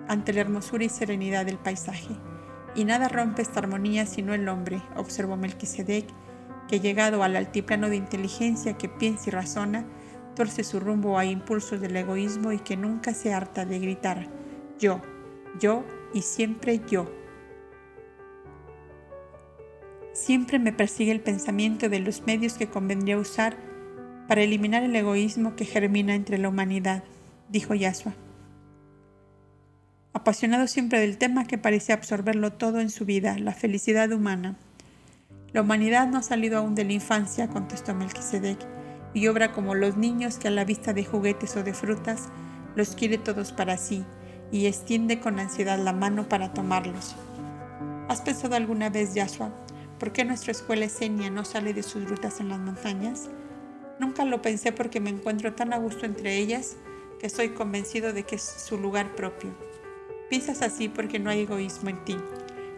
ante la hermosura y serenidad del paisaje. Y nada rompe esta armonía sino el hombre, observó Melquisedec, que llegado al altiplano de inteligencia que piensa y razona, torce su rumbo a impulsos del egoísmo y que nunca se harta de gritar yo, yo y siempre yo. Siempre me persigue el pensamiento de los medios que convendría usar para eliminar el egoísmo que germina entre la humanidad, dijo Yasua. Apasionado siempre del tema que parecía absorberlo todo en su vida, la felicidad humana. La humanidad no ha salido aún de la infancia, contestó Melquisedec, y obra como los niños que a la vista de juguetes o de frutas los quiere todos para sí y extiende con ansiedad la mano para tomarlos. ¿Has pensado alguna vez, Yasua, por qué nuestra escuela esenia no sale de sus rutas en las montañas? Nunca lo pensé porque me encuentro tan a gusto entre ellas que estoy convencido de que es su lugar propio. Piensas así porque no hay egoísmo en ti.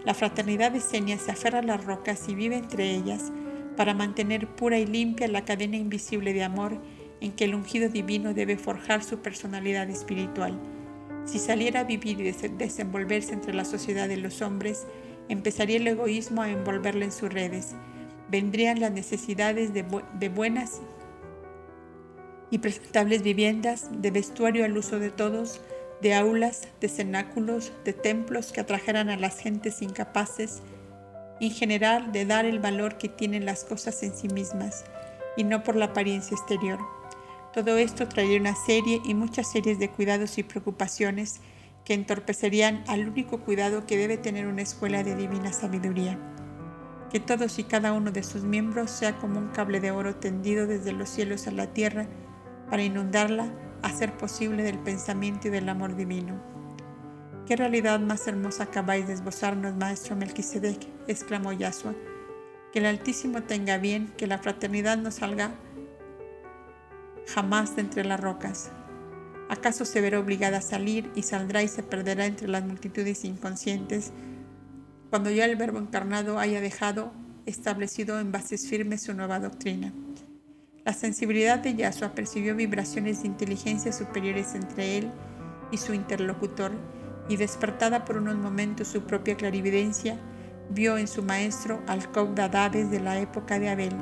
La fraternidad esenia se aferra a las rocas y vive entre ellas para mantener pura y limpia la cadena invisible de amor en que el ungido divino debe forjar su personalidad espiritual si saliera a vivir y desenvolverse entre la sociedad de los hombres, empezaría el egoísmo a envolverle en sus redes. Vendrían las necesidades de, de buenas y presentables viviendas, de vestuario al uso de todos, de aulas, de cenáculos, de templos que atrajeran a las gentes incapaces, en general de dar el valor que tienen las cosas en sí mismas y no por la apariencia exterior. Todo esto traería una serie y muchas series de cuidados y preocupaciones que entorpecerían al único cuidado que debe tener una escuela de divina sabiduría. Que todos y cada uno de sus miembros sea como un cable de oro tendido desde los cielos a la tierra para inundarla, hacer posible del pensamiento y del amor divino. ¿Qué realidad más hermosa acabáis de esbozarnos, maestro Melquisedec? exclamó Yahshua. Que el Altísimo tenga bien que la fraternidad nos salga jamás de entre las rocas. ¿Acaso se verá obligada a salir y saldrá y se perderá entre las multitudes inconscientes cuando ya el Verbo encarnado haya dejado establecido en bases firmes su nueva doctrina? La sensibilidad de Yahshua percibió vibraciones de inteligencia superiores entre él y su interlocutor y despertada por unos momentos su propia clarividencia, vio en su maestro al Coq de la época de Abel,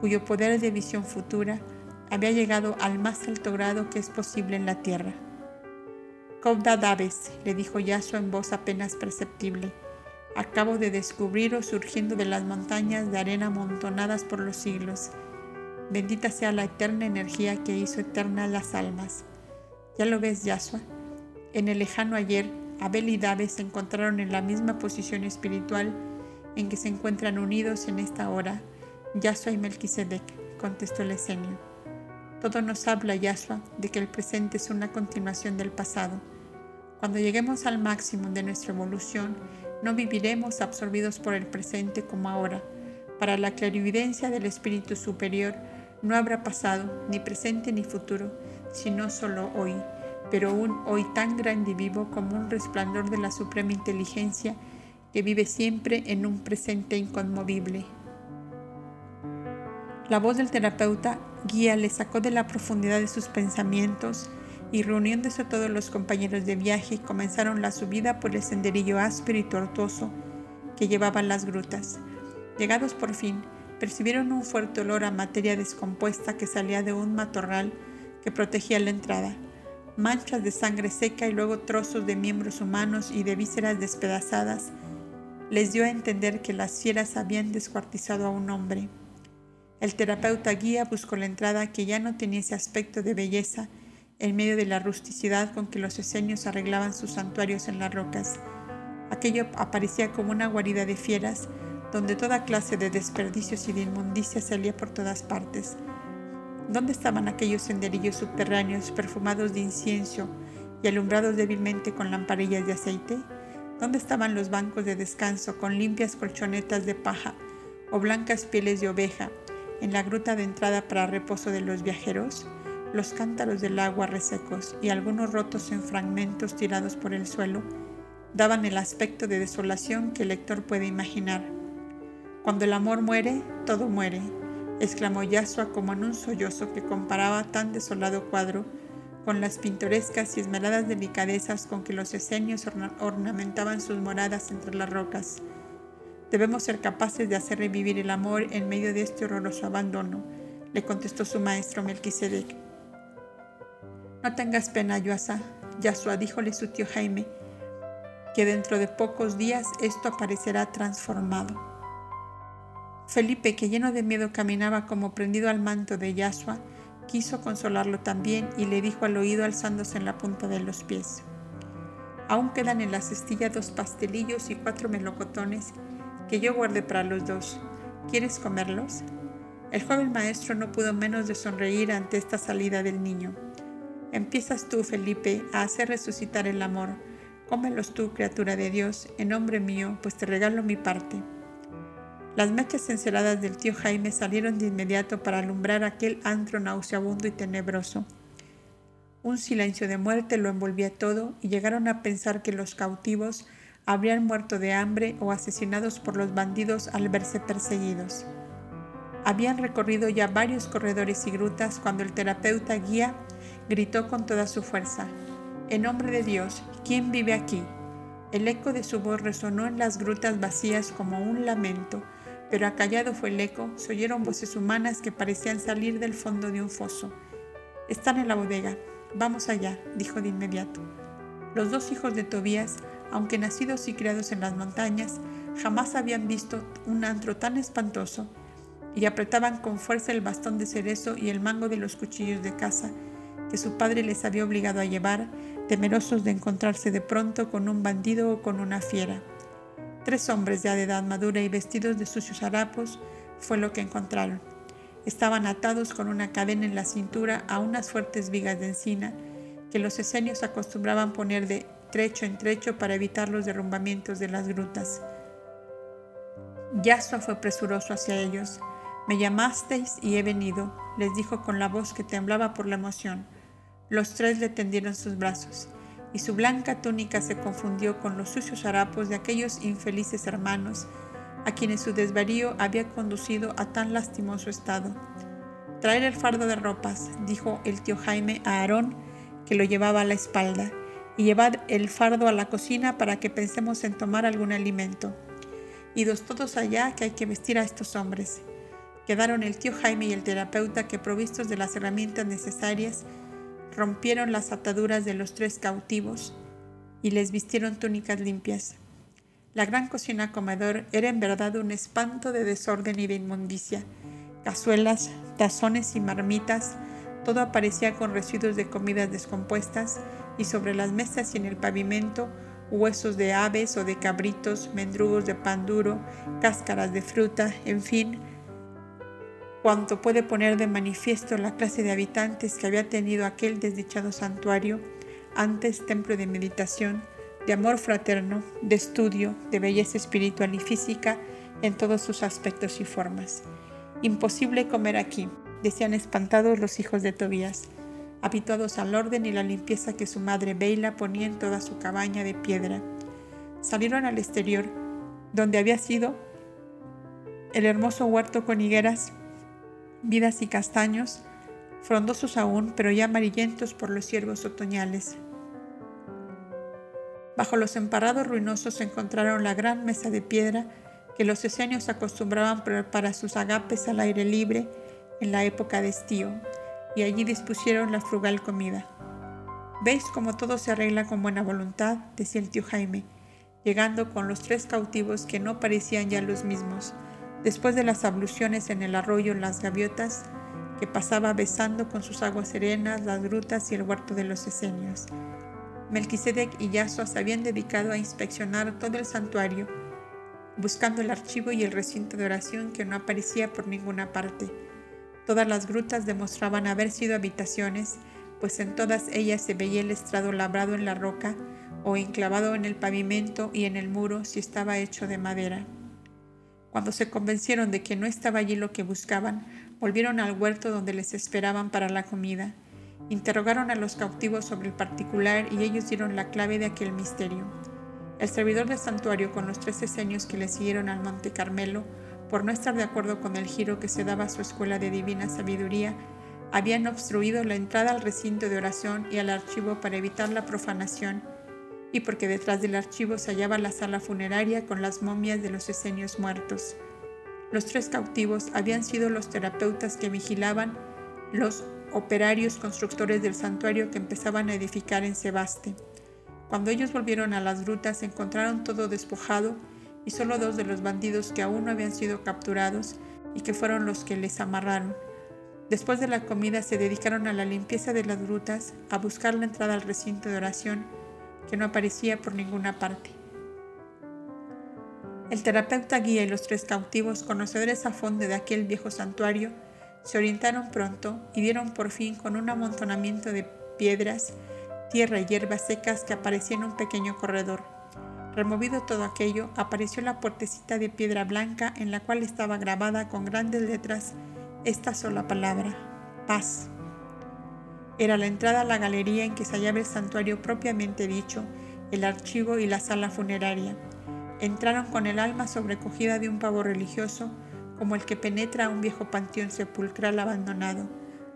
cuyo poder de visión futura había llegado al más alto grado que es posible en la tierra. Daves, le dijo Yahshua en voz apenas perceptible, acabo de descubriros surgiendo de las montañas de arena amontonadas por los siglos. Bendita sea la eterna energía que hizo eternas las almas. ¿Ya lo ves, Yahshua? En el lejano ayer, Abel y Daves se encontraron en la misma posición espiritual en que se encuentran unidos en esta hora. Yahshua y Melquisedec, contestó el esenio. Todo nos habla, Yahshua, de que el presente es una continuación del pasado. Cuando lleguemos al máximo de nuestra evolución, no viviremos absorbidos por el presente como ahora. Para la clarividencia del espíritu superior, no habrá pasado, ni presente ni futuro, sino solo hoy, pero un hoy tan grande y vivo como un resplandor de la suprema inteligencia que vive siempre en un presente inconmovible. La voz del terapeuta guía le sacó de la profundidad de sus pensamientos y reuniéndose todos los compañeros de viaje comenzaron la subida por el senderillo áspero y tortuoso que llevaban las grutas. Llegados por fin, percibieron un fuerte olor a materia descompuesta que salía de un matorral que protegía la entrada. Manchas de sangre seca y luego trozos de miembros humanos y de vísceras despedazadas les dio a entender que las fieras habían descuartizado a un hombre. El terapeuta guía buscó la entrada que ya no tenía ese aspecto de belleza en medio de la rusticidad con que los esenios arreglaban sus santuarios en las rocas. Aquello aparecía como una guarida de fieras, donde toda clase de desperdicios y de inmundicia salía por todas partes. ¿Dónde estaban aquellos senderillos subterráneos perfumados de incienso y alumbrados débilmente con lamparillas de aceite? ¿Dónde estaban los bancos de descanso con limpias colchonetas de paja o blancas pieles de oveja en la gruta de entrada para reposo de los viajeros? Los cántaros del agua resecos y algunos rotos en fragmentos tirados por el suelo daban el aspecto de desolación que el lector puede imaginar. Cuando el amor muere, todo muere, exclamó Yasua como en un sollozo que comparaba tan desolado cuadro con las pintorescas y esmeradas delicadezas con que los esenios ornamentaban sus moradas entre las rocas. Debemos ser capaces de hacer revivir el amor en medio de este horroroso abandono, le contestó su maestro Melquisedec. No tengas pena, Yuasa, Yasua, díjole su tío Jaime, que dentro de pocos días esto aparecerá transformado. Felipe, que lleno de miedo caminaba como prendido al manto de Yasua, quiso consolarlo también y le dijo al oído alzándose en la punta de los pies. Aún quedan en la cestilla dos pastelillos y cuatro melocotones que yo guardé para los dos. ¿Quieres comerlos? El joven maestro no pudo menos de sonreír ante esta salida del niño. Empiezas tú, Felipe, a hacer resucitar el amor. Cómelos tú, criatura de Dios, en nombre mío, pues te regalo mi parte. Las mechas enceradas del tío Jaime salieron de inmediato para alumbrar aquel antro nauseabundo y tenebroso. Un silencio de muerte lo envolvía todo y llegaron a pensar que los cautivos habrían muerto de hambre o asesinados por los bandidos al verse perseguidos. Habían recorrido ya varios corredores y grutas cuando el terapeuta guía gritó con toda su fuerza, En nombre de Dios, ¿quién vive aquí? El eco de su voz resonó en las grutas vacías como un lamento pero acallado fue el eco, se oyeron voces humanas que parecían salir del fondo de un foso. Están en la bodega. Vamos allá, dijo de inmediato. Los dos hijos de Tobías, aunque nacidos y criados en las montañas, jamás habían visto un antro tan espantoso y apretaban con fuerza el bastón de cerezo y el mango de los cuchillos de caza que su padre les había obligado a llevar, temerosos de encontrarse de pronto con un bandido o con una fiera. Tres hombres ya de edad madura y vestidos de sucios harapos fue lo que encontraron. Estaban atados con una cadena en la cintura a unas fuertes vigas de encina que los esenios acostumbraban poner de trecho en trecho para evitar los derrumbamientos de las grutas. Yasua fue presuroso hacia ellos. Me llamasteis y he venido, les dijo con la voz que temblaba por la emoción. Los tres le tendieron sus brazos y su blanca túnica se confundió con los sucios harapos de aquellos infelices hermanos a quienes su desvarío había conducido a tan lastimoso estado. Traer el fardo de ropas, dijo el tío Jaime a Aarón, que lo llevaba a la espalda, y llevad el fardo a la cocina para que pensemos en tomar algún alimento. Idos todos allá que hay que vestir a estos hombres. Quedaron el tío Jaime y el terapeuta que provistos de las herramientas necesarias rompieron las ataduras de los tres cautivos y les vistieron túnicas limpias. La gran cocina comedor era en verdad un espanto de desorden y de inmundicia. Cazuelas, tazones y marmitas, todo aparecía con residuos de comidas descompuestas y sobre las mesas y en el pavimento huesos de aves o de cabritos, mendrugos de pan duro, cáscaras de fruta, en fin, cuanto puede poner de manifiesto la clase de habitantes que había tenido aquel desdichado santuario, antes templo de meditación, de amor fraterno, de estudio, de belleza espiritual y física en todos sus aspectos y formas. Imposible comer aquí, decían espantados los hijos de Tobías, habituados al orden y la limpieza que su madre Beila ponía en toda su cabaña de piedra. Salieron al exterior, donde había sido el hermoso huerto con higueras vidas y castaños, frondosos aún, pero ya amarillentos por los ciervos otoñales. Bajo los emparados ruinosos encontraron la gran mesa de piedra que los esenios acostumbraban para sus agapes al aire libre en la época de estío, y allí dispusieron la frugal comida. ¿Veis cómo todo se arregla con buena voluntad? decía el tío Jaime, llegando con los tres cautivos que no parecían ya los mismos, Después de las abluciones en el arroyo Las Gaviotas, que pasaba besando con sus aguas serenas las grutas y el huerto de los esenios. Melquisedec y Yasua se habían dedicado a inspeccionar todo el santuario, buscando el archivo y el recinto de oración que no aparecía por ninguna parte. Todas las grutas demostraban haber sido habitaciones, pues en todas ellas se veía el estrado labrado en la roca o enclavado en el pavimento y en el muro si estaba hecho de madera. Cuando se convencieron de que no estaba allí lo que buscaban, volvieron al huerto donde les esperaban para la comida. Interrogaron a los cautivos sobre el particular y ellos dieron la clave de aquel misterio. El servidor del santuario, con los tres esenios que le siguieron al Monte Carmelo, por no estar de acuerdo con el giro que se daba a su escuela de divina sabiduría, habían obstruido la entrada al recinto de oración y al archivo para evitar la profanación, y porque detrás del archivo se hallaba la sala funeraria con las momias de los esenios muertos. Los tres cautivos habían sido los terapeutas que vigilaban los operarios constructores del santuario que empezaban a edificar en Sebaste. Cuando ellos volvieron a las grutas encontraron todo despojado y solo dos de los bandidos que aún no habían sido capturados y que fueron los que les amarraron. Después de la comida se dedicaron a la limpieza de las grutas, a buscar la entrada al recinto de oración, que no aparecía por ninguna parte. El terapeuta guía y los tres cautivos, conocedores a fondo de aquel viejo santuario, se orientaron pronto y dieron por fin con un amontonamiento de piedras, tierra y hierbas secas que aparecía en un pequeño corredor. Removido todo aquello, apareció la puertecita de piedra blanca en la cual estaba grabada con grandes letras esta sola palabra, paz. Era la entrada a la galería en que se hallaba el santuario propiamente dicho, el archivo y la sala funeraria. Entraron con el alma sobrecogida de un pavo religioso, como el que penetra a un viejo panteón sepulcral abandonado.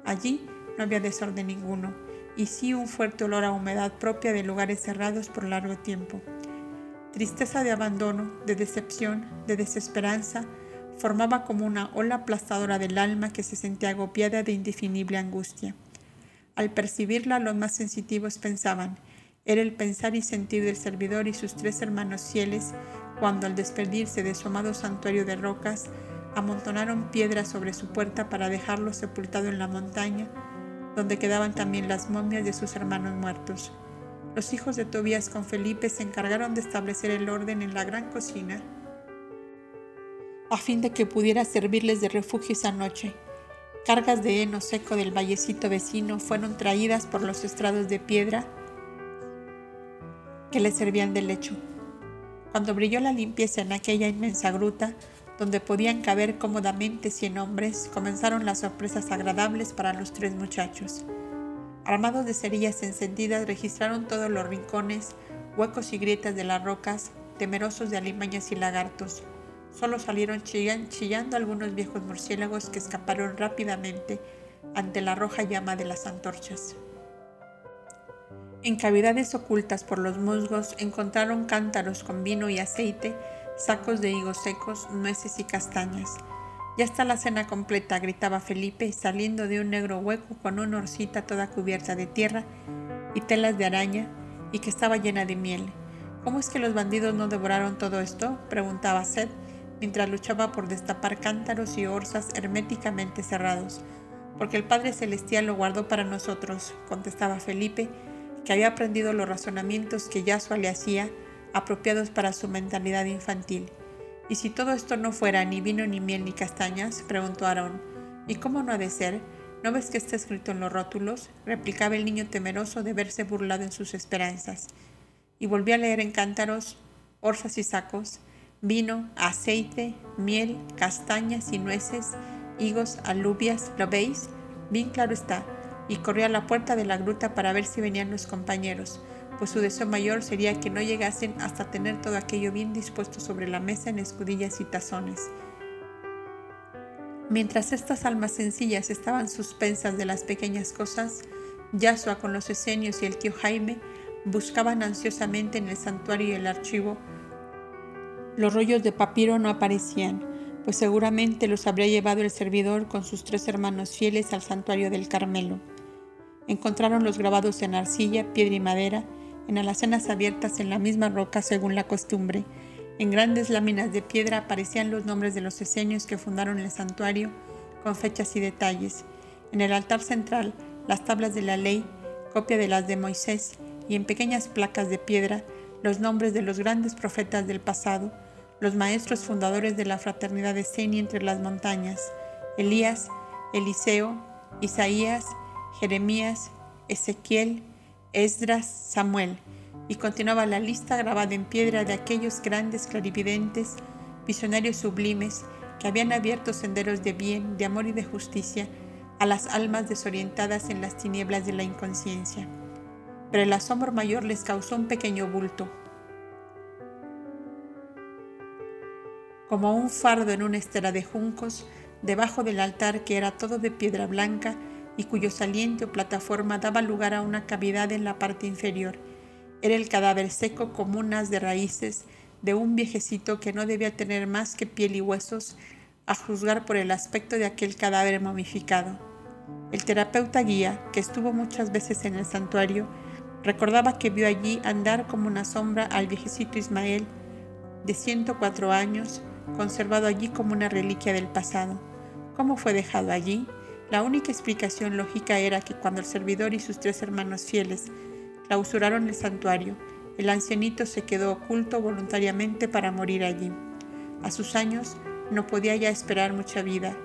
Allí no había desorden ninguno, y sí un fuerte olor a humedad propia de lugares cerrados por largo tiempo. Tristeza de abandono, de decepción, de desesperanza, formaba como una ola aplastadora del alma que se sentía agobiada de indefinible angustia. Al percibirla, los más sensitivos pensaban, era el pensar y sentir del servidor y sus tres hermanos fieles cuando al despedirse de su amado santuario de rocas, amontonaron piedras sobre su puerta para dejarlo sepultado en la montaña, donde quedaban también las momias de sus hermanos muertos. Los hijos de Tobías con Felipe se encargaron de establecer el orden en la gran cocina, a fin de que pudiera servirles de refugio esa noche. Cargas de heno seco del vallecito vecino fueron traídas por los estrados de piedra que le servían de lecho. Cuando brilló la limpieza en aquella inmensa gruta, donde podían caber cómodamente cien hombres, comenzaron las sorpresas agradables para los tres muchachos. Armados de cerillas encendidas, registraron todos los rincones, huecos y grietas de las rocas, temerosos de alimañas y lagartos. Solo salieron chillando algunos viejos murciélagos que escaparon rápidamente ante la roja llama de las antorchas. En cavidades ocultas por los musgos encontraron cántaros con vino y aceite sacos de higos secos, nueces y castañas. Ya está la cena completa, gritaba Felipe, saliendo de un negro hueco con una horcita toda cubierta de tierra y telas de araña y que estaba llena de miel. ¿Cómo es que los bandidos no devoraron todo esto? preguntaba Seth, mientras luchaba por destapar cántaros y orzas herméticamente cerrados. Porque el Padre Celestial lo guardó para nosotros, contestaba Felipe, que había aprendido los razonamientos que Yasua le hacía apropiados para su mentalidad infantil. ¿Y si todo esto no fuera ni vino, ni miel, ni castañas? preguntó Aarón. ¿Y cómo no ha de ser? ¿No ves que está escrito en los rótulos? replicaba el niño temeroso de verse burlado en sus esperanzas. Y volvió a leer en cántaros, orzas y sacos, vino, aceite, miel, castañas y nueces, higos, alubias, ¿lo veis? Bien claro está. Y corrió a la puerta de la gruta para ver si venían los compañeros pues su deseo mayor sería que no llegasen hasta tener todo aquello bien dispuesto sobre la mesa en escudillas y tazones. Mientras estas almas sencillas estaban suspensas de las pequeñas cosas, Yasua con los esenios y el tío Jaime buscaban ansiosamente en el santuario y el archivo. Los rollos de papiro no aparecían, pues seguramente los habría llevado el servidor con sus tres hermanos fieles al santuario del Carmelo. Encontraron los grabados en arcilla, piedra y madera, en alacenas abiertas en la misma roca según la costumbre. En grandes láminas de piedra aparecían los nombres de los esenios que fundaron el santuario, con fechas y detalles. En el altar central, las tablas de la ley, copia de las de Moisés, y en pequeñas placas de piedra los nombres de los grandes profetas del pasado, los maestros fundadores de la fraternidad de Seni entre las montañas, Elías, Eliseo, Isaías, Jeremías, Ezequiel, Esdras, Samuel, y continuaba la lista grabada en piedra de aquellos grandes clarividentes, visionarios sublimes, que habían abierto senderos de bien, de amor y de justicia a las almas desorientadas en las tinieblas de la inconsciencia. Pero el asombro mayor les causó un pequeño bulto, como un fardo en una estera de juncos, debajo del altar que era todo de piedra blanca y cuyo saliente o plataforma daba lugar a una cavidad en la parte inferior. Era el cadáver seco como unas de raíces de un viejecito que no debía tener más que piel y huesos, a juzgar por el aspecto de aquel cadáver momificado. El terapeuta guía, que estuvo muchas veces en el santuario, recordaba que vio allí andar como una sombra al viejecito Ismael, de 104 años, conservado allí como una reliquia del pasado. ¿Cómo fue dejado allí? La única explicación lógica era que cuando el servidor y sus tres hermanos fieles clausuraron el santuario, el ancianito se quedó oculto voluntariamente para morir allí. A sus años no podía ya esperar mucha vida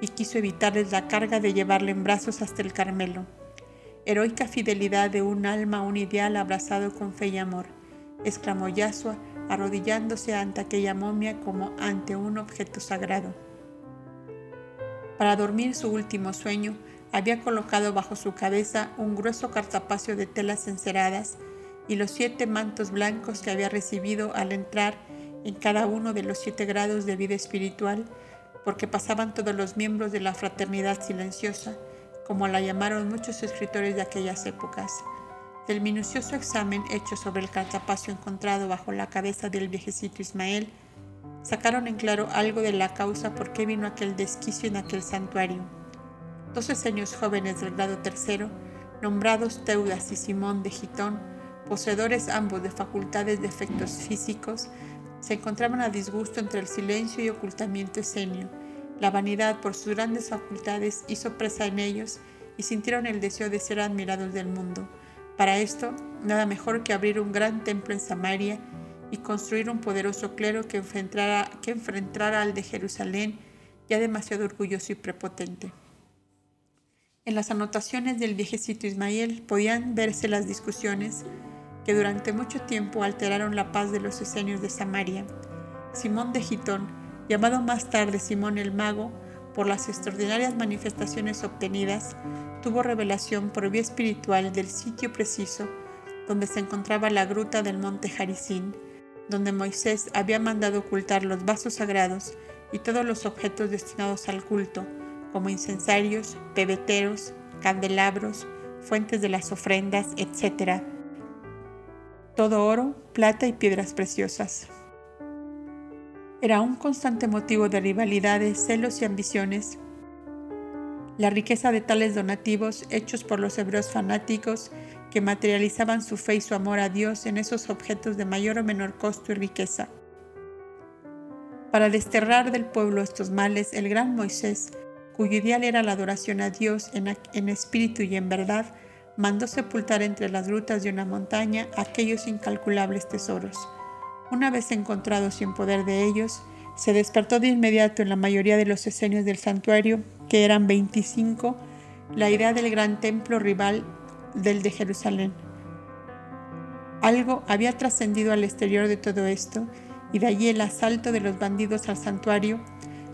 y quiso evitarles la carga de llevarle en brazos hasta el Carmelo. Heroica fidelidad de un alma a un ideal abrazado con fe y amor, exclamó Yasua arrodillándose ante aquella momia como ante un objeto sagrado. Para dormir su último sueño, había colocado bajo su cabeza un grueso cartapacio de telas enceradas y los siete mantos blancos que había recibido al entrar en cada uno de los siete grados de vida espiritual, porque pasaban todos los miembros de la fraternidad silenciosa, como la llamaron muchos escritores de aquellas épocas. Del minucioso examen hecho sobre el cartapacio encontrado bajo la cabeza del viejecito Ismael, sacaron en claro algo de la causa por qué vino aquel desquicio en aquel santuario. Dos años jóvenes del grado tercero, nombrados Teudas y Simón de Gitón, poseedores ambos de facultades de efectos físicos, se encontraban a disgusto entre el silencio y ocultamiento escenio. La vanidad por sus grandes facultades hizo presa en ellos y sintieron el deseo de ser admirados del mundo. Para esto, nada mejor que abrir un gran templo en Samaria y construir un poderoso clero que enfrentara, al de Jerusalén, ya demasiado orgulloso y prepotente. En las anotaciones del viejecito Ismael podían verse las discusiones que durante mucho tiempo alteraron la paz de los esenios de Samaria. Simón de Gitón, llamado más tarde Simón el Mago, por las extraordinarias manifestaciones obtenidas, tuvo revelación por vía espiritual del sitio preciso donde se encontraba la gruta del monte Jaricín, donde Moisés había mandado ocultar los vasos sagrados y todos los objetos destinados al culto, como incensarios, pebeteros, candelabros, fuentes de las ofrendas, etc. Todo oro, plata y piedras preciosas. Era un constante motivo de rivalidades, celos y ambiciones la riqueza de tales donativos hechos por los hebreos fanáticos que materializaban su fe y su amor a Dios en esos objetos de mayor o menor costo y riqueza. Para desterrar del pueblo estos males, el gran Moisés, cuyo ideal era la adoración a Dios en, espíritu y en verdad, mandó sepultar entre las grutas de una montaña aquellos incalculables tesoros. Una vez encontrados y en poder de ellos, se despertó de inmediato en la mayoría de los esenios del santuario, que eran 25, la idea del gran templo rival del de Jerusalén. Algo había trascendido al exterior de todo esto, y de allí el asalto de los bandidos al santuario,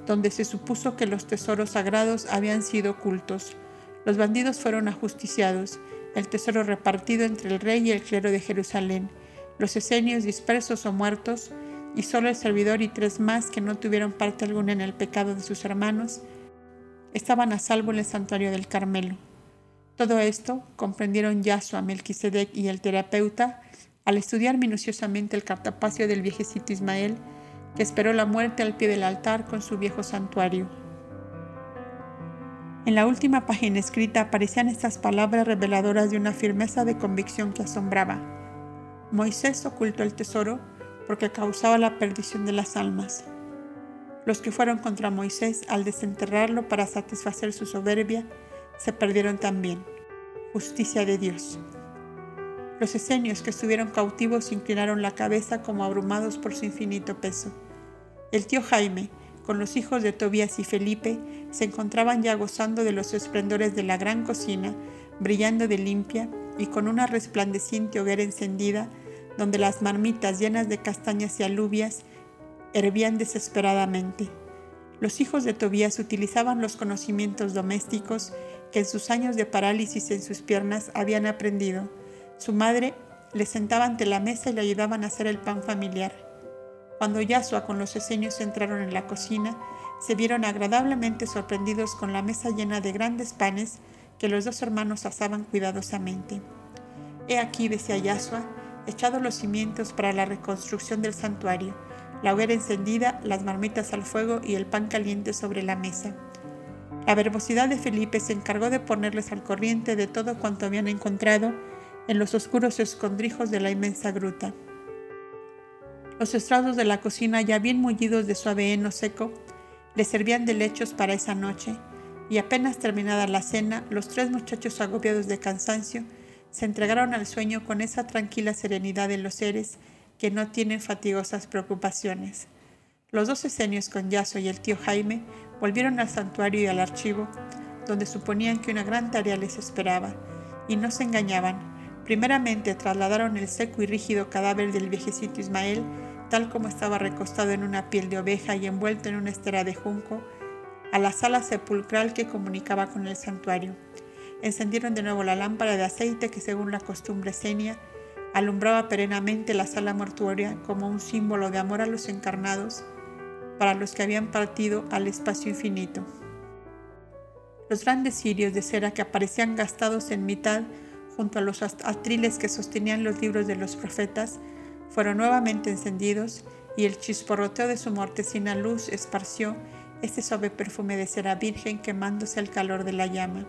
donde se supuso que los tesoros sagrados habían sido ocultos. Los bandidos fueron ajusticiados, el tesoro repartido entre el rey y el clero de Jerusalén, los esenios dispersos o muertos, y solo el servidor y tres más que no tuvieron parte alguna en el pecado de sus hermanos, estaban a salvo en el santuario del Carmelo. Todo esto comprendieron Yasua, Melquisedec y el terapeuta al estudiar minuciosamente el cartapacio del viejecito Ismael, que esperó la muerte al pie del altar con su viejo santuario. En la última página escrita aparecían estas palabras reveladoras de una firmeza de convicción que asombraba. Moisés ocultó el tesoro porque causaba la perdición de las almas. Los que fueron contra Moisés al desenterrarlo para satisfacer su soberbia, se perdieron también. Justicia de Dios. Los esenios que estuvieron cautivos inclinaron la cabeza como abrumados por su infinito peso. El tío Jaime, con los hijos de Tobías y Felipe, se encontraban ya gozando de los esplendores de la gran cocina, brillando de limpia y con una resplandeciente hoguera encendida, donde las marmitas llenas de castañas y alubias hervían desesperadamente. Los hijos de Tobías utilizaban los conocimientos domésticos que en sus años de parálisis en sus piernas habían aprendido. Su madre le sentaba ante la mesa y le ayudaban a hacer el pan familiar. Cuando Yasua con los eseños entraron en la cocina, se vieron agradablemente sorprendidos con la mesa llena de grandes panes que los dos hermanos asaban cuidadosamente. He aquí, decía Yasua, echado los cimientos para la reconstrucción del santuario la hoguera encendida, las marmitas al fuego y el pan caliente sobre la mesa. La verbosidad de Felipe se encargó de ponerles al corriente de todo cuanto habían encontrado en los oscuros escondrijos de la inmensa gruta. Los estrados de la cocina, ya bien mullidos de suave heno seco, les servían de lechos para esa noche, y apenas terminada la cena, los tres muchachos agobiados de cansancio se entregaron al sueño con esa tranquila serenidad de los seres que no tienen fatigosas preocupaciones. Los dos esenios con Yaso y el tío Jaime volvieron al santuario y al archivo, donde suponían que una gran tarea les esperaba, y no se engañaban. Primeramente trasladaron el seco y rígido cadáver del viejecito Ismael, tal como estaba recostado en una piel de oveja y envuelto en una estera de junco, a la sala sepulcral que comunicaba con el santuario. Encendieron de nuevo la lámpara de aceite que según la costumbre senia alumbraba perenamente la sala mortuoria como un símbolo de amor a los encarnados para los que habían partido al espacio infinito. Los grandes cirios de cera que aparecían gastados en mitad junto a los atriles que sostenían los libros de los profetas fueron nuevamente encendidos y el chisporroteo de su mortecina luz esparció este suave perfume de cera virgen quemándose al calor de la llama.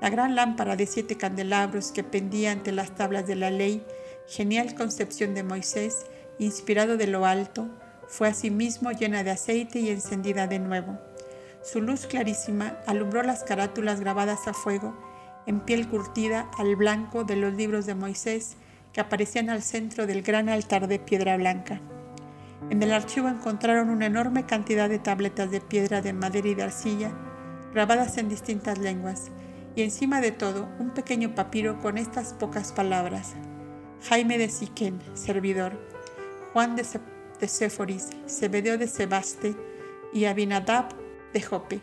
La gran lámpara de siete candelabros que pendía ante las tablas de la ley genial concepción de Moisés, inspirado de lo alto, fue asimismo llena de aceite y encendida de nuevo. Su luz clarísima alumbró las carátulas grabadas a fuego, en piel curtida al blanco de los libros de Moisés que aparecían al centro del gran altar de piedra blanca. En el archivo encontraron una enorme cantidad de tabletas de piedra de madera y de arcilla, grabadas en distintas lenguas, y encima de todo un pequeño papiro con estas pocas palabras, Jaime de Siquén, servidor, Juan de, Séforis, Zebedeo de Sebaste y Abinadab de Jope.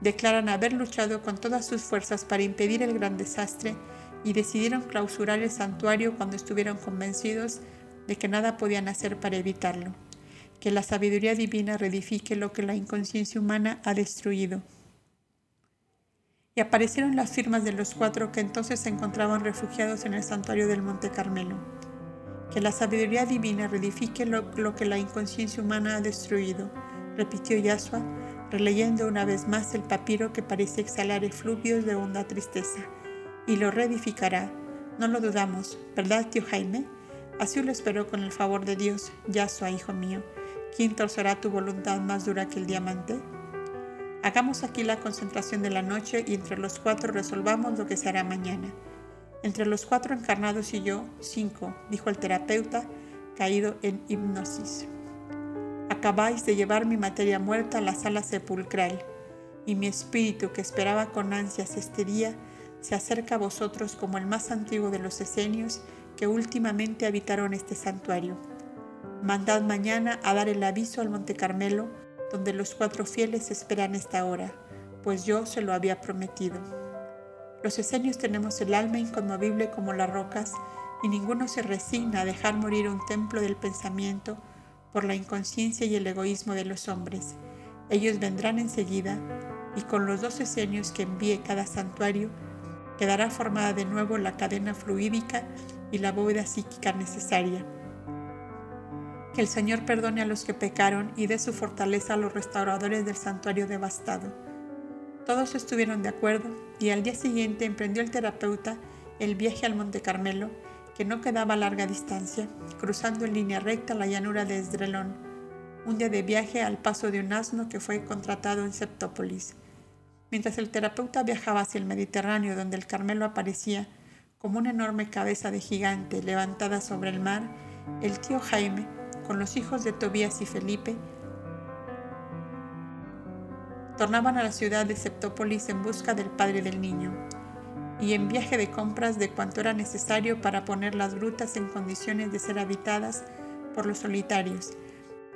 Declaran haber luchado con todas sus fuerzas para impedir el gran desastre y decidieron clausurar el santuario cuando estuvieron convencidos de que nada podían hacer para evitarlo. Que la sabiduría divina reedifique lo que la inconsciencia humana ha destruido y aparecieron las firmas de los cuatro que entonces se encontraban refugiados en el santuario del Monte Carmelo. Que la sabiduría divina reedifique lo, que la inconsciencia humana ha destruido, repitió Yasua, releyendo una vez más el papiro que parecía exhalar efluvios de honda tristeza. Y lo reedificará, no lo dudamos, ¿verdad, tío Jaime? Así lo espero con el favor de Dios, Yasua, hijo mío. ¿Quién torcerá tu voluntad más dura que el diamante? Hagamos aquí la concentración de la noche y entre los cuatro resolvamos lo que se hará mañana. Entre los cuatro encarnados y yo, cinco, dijo el terapeuta, caído en hipnosis. Acabáis de llevar mi materia muerta a la sala sepulcral, y mi espíritu, que esperaba con ansias este día, se acerca a vosotros como el más antiguo de los esenios últimamente habitaron este santuario. Mandad mañana a dar el aviso al Monte Carmelo donde los cuatro fieles esperan esta hora, pues yo se lo había prometido. Los esenios tenemos el alma inconmovible como las rocas y ninguno se resigna a dejar morir un templo del pensamiento por la inconsciencia y el egoísmo de los hombres. Ellos vendrán enseguida y con los dos esenios que envíe cada santuario quedará formada de nuevo la cadena fluídica y la bóveda psíquica necesaria que el Señor perdone a los que pecaron y dé su fortaleza a los restauradores del santuario devastado. Todos estuvieron de acuerdo y al día siguiente emprendió el terapeuta el viaje al Monte Carmelo, que no quedaba a larga distancia, cruzando en línea recta la llanura de Esdrelón, un día de viaje al paso de un asno que fue contratado en Septópolis. Mientras el terapeuta viajaba hacia el Mediterráneo, donde el Carmelo aparecía como una enorme cabeza de gigante levantada sobre el mar, el tío Jaime, con los hijos de Tobías y Felipe, tornaban a la ciudad de Septópolis en busca del padre del niño y en viaje de compras de cuanto era necesario para poner las grutas en condiciones de ser habitadas por los solitarios,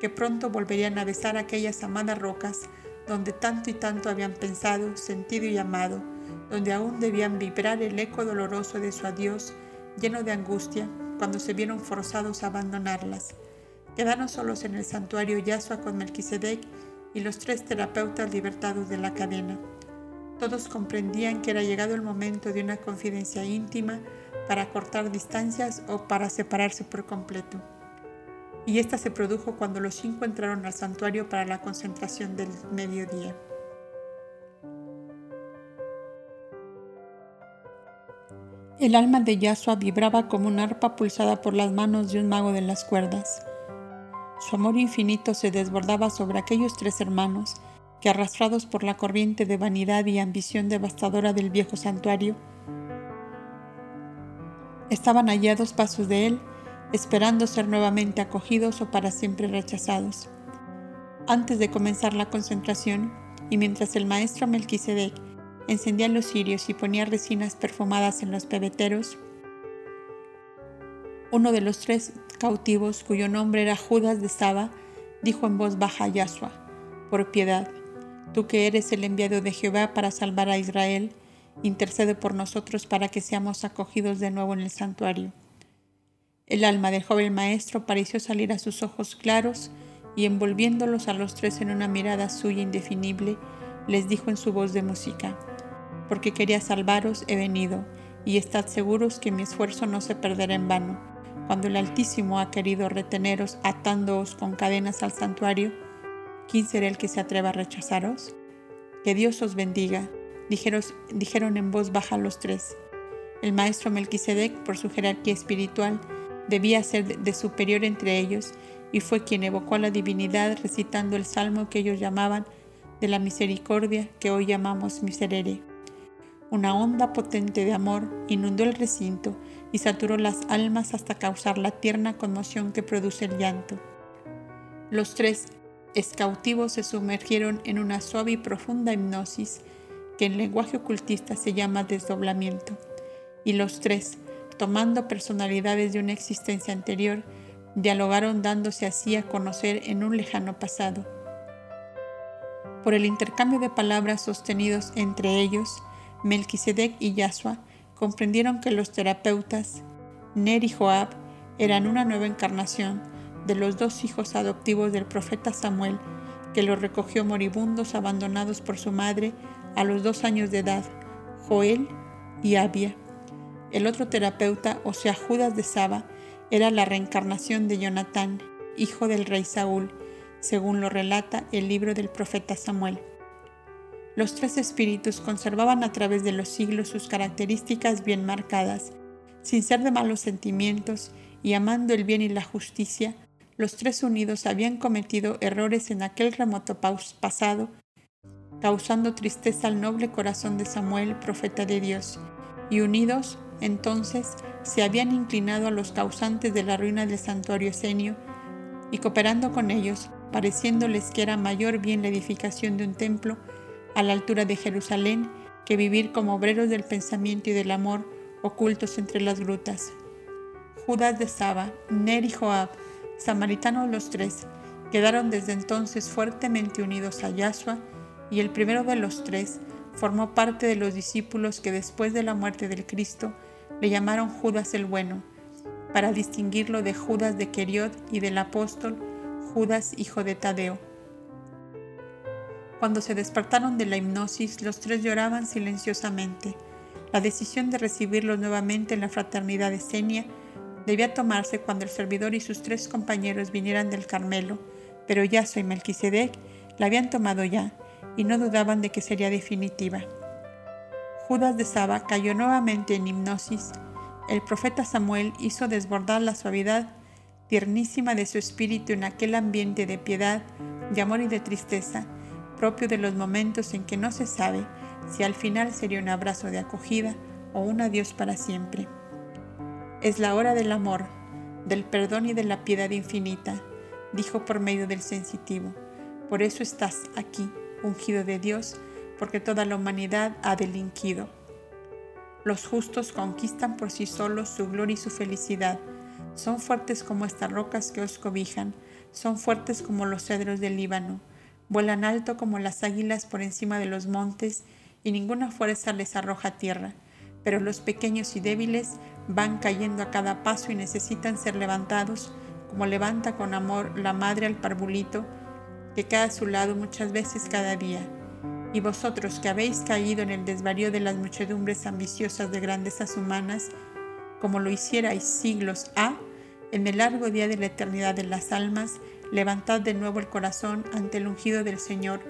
que pronto volverían a besar aquellas amadas rocas donde tanto y tanto habían pensado, sentido y amado, donde aún debían vibrar el eco doloroso de su adiós, lleno de angustia, cuando se vieron forzados a abandonarlas. Quedaron solos en el santuario Yasua con Melquisedec y los tres terapeutas libertados de la cadena. Todos comprendían que era llegado el momento de una confidencia íntima para cortar distancias o para separarse por completo. Y esta se produjo cuando los cinco entraron al santuario para la concentración del mediodía. El alma de Yasua vibraba como un arpa pulsada por las manos de un mago de las cuerdas. Su amor infinito se desbordaba sobre aquellos tres hermanos que, arrastrados por la corriente de vanidad y ambición devastadora del viejo santuario, estaban allí a dos pasos de él, esperando ser nuevamente acogidos o para siempre rechazados. Antes de comenzar la concentración, y mientras el maestro Melquisedec encendía los cirios y ponía resinas perfumadas en los pebeteros, uno de los tres cautivos, cuyo nombre era Judas de Saba, dijo en voz baja a Yahshua, por piedad, tú que eres el enviado de Jehová para salvar a Israel, intercede por nosotros para que seamos acogidos de nuevo en el santuario. El alma del joven maestro pareció salir a sus ojos claros y envolviéndolos a los tres en una mirada suya indefinible, les dijo en su voz de música, porque quería salvaros he venido, y estad seguros que mi esfuerzo no se perderá en vano cuando el Altísimo ha querido reteneros atándoos con cadenas al santuario, ¿quién será el que se atreva a rechazaros? Que Dios os bendiga, dijeron en voz baja los tres. El maestro Melquisedec, por su jerarquía espiritual, debía ser de superior entre ellos y fue quien evocó a la divinidad recitando el salmo que ellos llamaban de la misericordia que hoy llamamos miserere. Una onda potente de amor inundó el recinto y saturó las almas hasta causar la tierna conmoción que produce el llanto. Los tres escautivos se sumergieron en una suave y profunda hipnosis que en lenguaje ocultista se llama desdoblamiento, y los tres, tomando personalidades de una existencia anterior, dialogaron dándose así a conocer en un lejano pasado. Por el intercambio de palabras sostenidos entre ellos, Melquisedec y Yahshua comprendieron que los terapeutas, Ner y Joab, eran una nueva encarnación de los dos hijos adoptivos del profeta Samuel, que los recogió moribundos abandonados por su madre a los dos años de edad, Joel y Abia. El otro terapeuta, o sea Judas de Saba, era la reencarnación de Jonatán, hijo del rey Saúl, según lo relata el libro del profeta Samuel. Los tres espíritus conservaban a través de los siglos sus características bien marcadas. Sin ser de malos sentimientos y amando el bien y la justicia, los tres unidos habían cometido errores en aquel remoto pasado, causando tristeza al noble corazón de Samuel, profeta de Dios, y unidos, entonces, se habían inclinado a los causantes de la ruina del santuario Esenio, y cooperando con ellos, pareciéndoles que era mayor bien la edificación de un templo a la altura de Jerusalén que vivir como obreros del pensamiento y del amor ocultos entre las grutas. Judas de Saba, Ner y Joab, samaritanos los tres, quedaron desde entonces fuertemente unidos a Yahshua y el primero de los tres formó parte de los discípulos que después de la muerte del Cristo le llamaron Judas el Bueno, para distinguirlo de Judas de Queriot y del apóstol Judas hijo de Tadeo. Cuando se despertaron de la hipnosis, los tres lloraban silenciosamente. La decisión de recibirlos nuevamente en la fraternidad de Senia debía tomarse cuando el servidor y sus tres compañeros vinieran del Carmelo, pero Yaso y Melquisedec la habían tomado ya y no dudaban de que sería definitiva. Judas de Saba cayó nuevamente en hipnosis. El profeta Samuel hizo desbordar la suavidad tiernísima de su espíritu en aquel ambiente de piedad, de amor y de tristeza propio de los momentos en que no se sabe si al final sería un abrazo de acogida o un adiós para siempre. Es la hora del amor, del perdón y de la piedad infinita, dijo por medio del sensitivo. Por eso estás aquí, ungido de Dios, porque toda la humanidad ha delinquido. Los justos conquistan por sí solos su gloria y su felicidad. Son fuertes como estas rocas que os cobijan, son fuertes como los cedros del Líbano. Vuelan alto como las águilas por encima de los montes y ninguna fuerza les arroja tierra. Pero los pequeños y débiles van cayendo a cada paso y necesitan ser levantados, como levanta con amor la madre al parvulito que cae a su lado muchas veces cada día. Y vosotros que habéis caído en el desvarío de las muchedumbres ambiciosas de grandezas humanas, como lo hicierais siglos A, en el largo día de la eternidad de las almas, levantad de nuevo el corazón ante el ungido del Señor,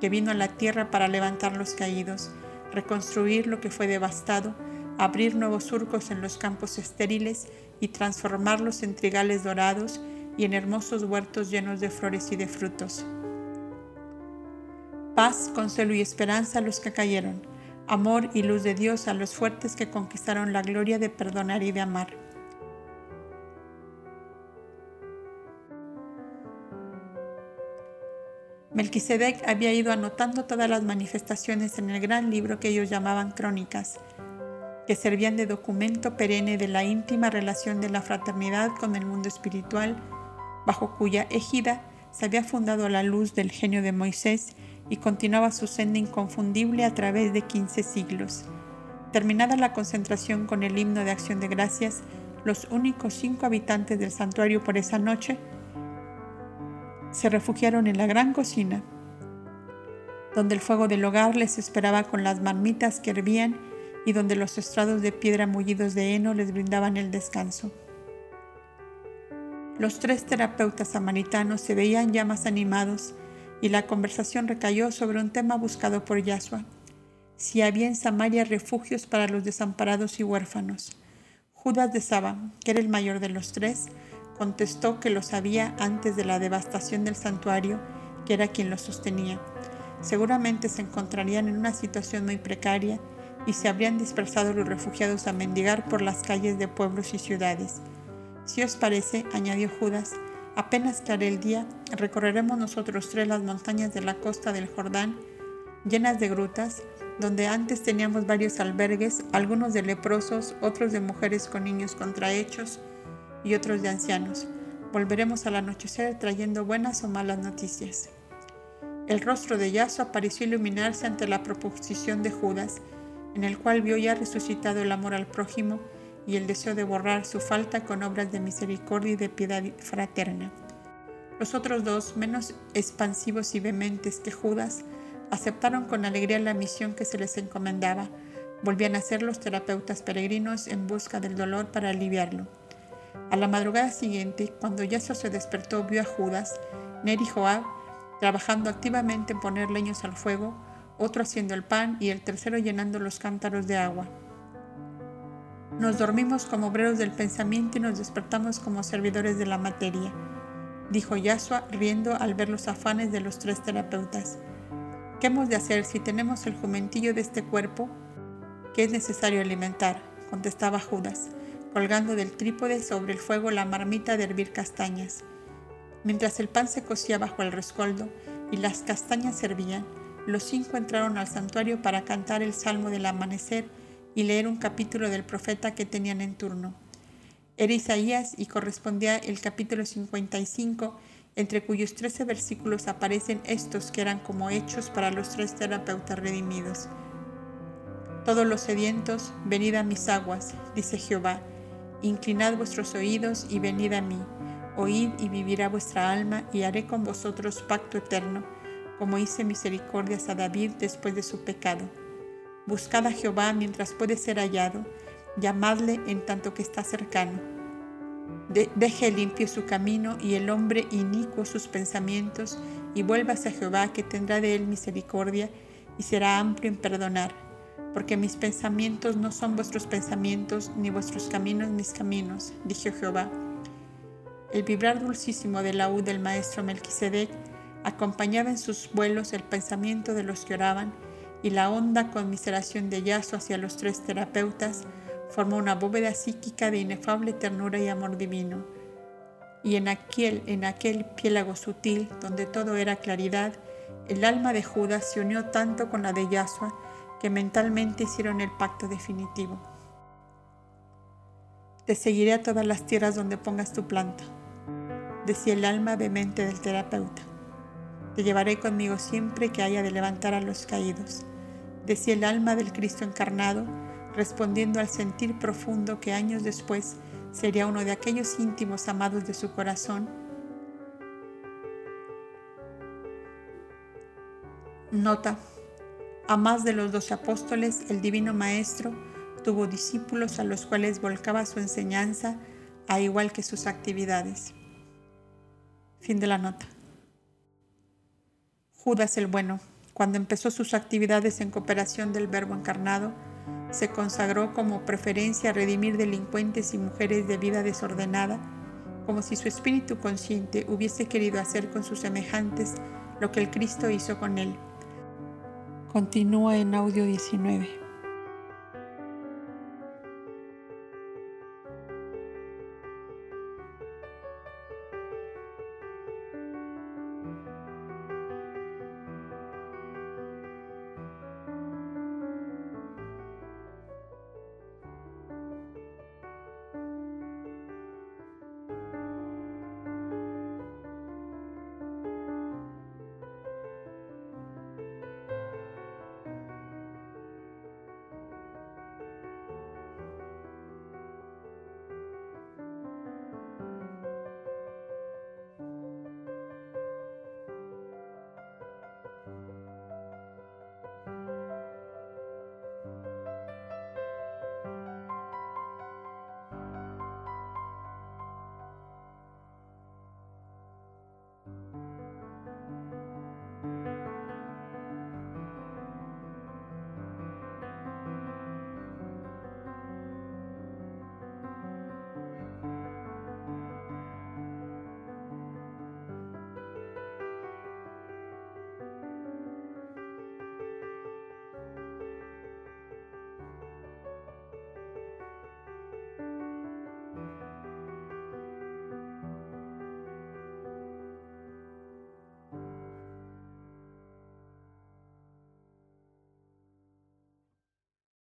que vino a la tierra para levantar los caídos, reconstruir lo que fue devastado, abrir nuevos surcos en los campos estériles y transformarlos en trigales dorados y en hermosos huertos llenos de flores y de frutos. Paz, consuelo y esperanza a los que cayeron, amor y luz de Dios a los fuertes que conquistaron la gloria de perdonar y de amar. Melquisedec había ido anotando todas las manifestaciones en el gran libro que ellos llamaban crónicas, que servían de documento perenne de la íntima relación de la fraternidad con el mundo espiritual, bajo cuya égida se había fundado la luz del genio de Moisés y continuaba su senda inconfundible a través de quince siglos. Terminada la concentración con el himno de acción de gracias, los únicos cinco habitantes del santuario por esa noche se refugiaron en la gran cocina, donde el fuego del hogar les esperaba con las marmitas que hervían y donde los estrados de piedra mullidos de heno les brindaban el descanso. Los tres terapeutas samaritanos se veían ya más animados y la conversación recayó sobre un tema buscado por Yahshua. Si había en Samaria refugios para los desamparados y huérfanos. Judas de Saba, que era el mayor de los tres, contestó que lo sabía antes de la devastación del santuario, que era quien lo sostenía. Seguramente se encontrarían en una situación muy precaria y se habrían dispersado los refugiados a mendigar por las calles de pueblos y ciudades. Si os parece, añadió Judas, apenas clare el día, recorreremos nosotros tres las montañas de la costa del Jordán, llenas de grutas, donde antes teníamos varios albergues, algunos de leprosos, otros de mujeres con niños contrahechos, y otros de ancianos. Volveremos al anochecer trayendo buenas o malas noticias. El rostro de Yaso pareció iluminarse ante la proposición de Judas, en el cual vio ya resucitado el amor al prójimo y el deseo de borrar su falta con obras de misericordia y de piedad fraterna. Los otros dos, menos expansivos y vehementes que Judas, aceptaron con alegría la misión que se les encomendaba. Volvían a ser los terapeutas peregrinos en busca del dolor para aliviarlo. A la madrugada siguiente, cuando Yasua se despertó, vio a Judas, Ner y Joab trabajando activamente en poner leños al fuego, otro haciendo el pan y el tercero llenando los cántaros de agua. Nos dormimos como obreros del pensamiento y nos despertamos como servidores de la materia, dijo Yasua riendo al ver los afanes de los tres terapeutas. ¿Qué hemos de hacer si tenemos el jumentillo de este cuerpo que es necesario alimentar? contestaba Judas colgando del trípode sobre el fuego la marmita de hervir castañas. Mientras el pan se cocía bajo el rescoldo y las castañas servían, los cinco entraron al santuario para cantar el salmo del amanecer y leer un capítulo del profeta que tenían en turno. Era Isaías y correspondía el capítulo 55, entre cuyos trece versículos aparecen estos que eran como hechos para los tres terapeutas redimidos. Todos los sedientos, venid a mis aguas, dice Jehová, Inclinad vuestros oídos y venid a mí. Oíd y vivirá vuestra alma y haré con vosotros pacto eterno, como hice misericordias a David después de su pecado. Buscad a Jehová mientras puede ser hallado, llamadle en tanto que está cercano. deje limpio su camino y el hombre inicuo sus pensamientos, y vuélvase a Jehová que tendrá de él misericordia y será amplio en perdonar porque mis pensamientos no son vuestros pensamientos, ni vuestros caminos mis caminos, dijo Jehová. El vibrar dulcísimo de la U del maestro Melquisedec acompañaba en sus vuelos el pensamiento de los que oraban, y la honda conmiseración de Yaso hacia los tres terapeutas formó una bóveda psíquica de inefable ternura y amor divino. Y en aquel, en aquel piélago sutil, donde todo era claridad, el alma de Judas se unió tanto con la de Yasua que mentalmente hicieron el pacto definitivo. Te seguiré a todas las tierras donde pongas tu planta, decía el alma vehemente del terapeuta. Te llevaré conmigo siempre que haya de levantar a los caídos, decía el alma del Cristo encarnado, respondiendo al sentir profundo que años después sería uno de aquellos íntimos amados de su corazón. Nota. A más de los dos apóstoles, el Divino Maestro tuvo discípulos a los cuales volcaba su enseñanza, a igual que sus actividades. Fin de la nota. Judas el Bueno, cuando empezó sus actividades en cooperación del Verbo encarnado, se consagró como preferencia a redimir delincuentes y mujeres de vida desordenada, como si su espíritu consciente hubiese querido hacer con sus semejantes lo que el Cristo hizo con él. Continúa en audio 19.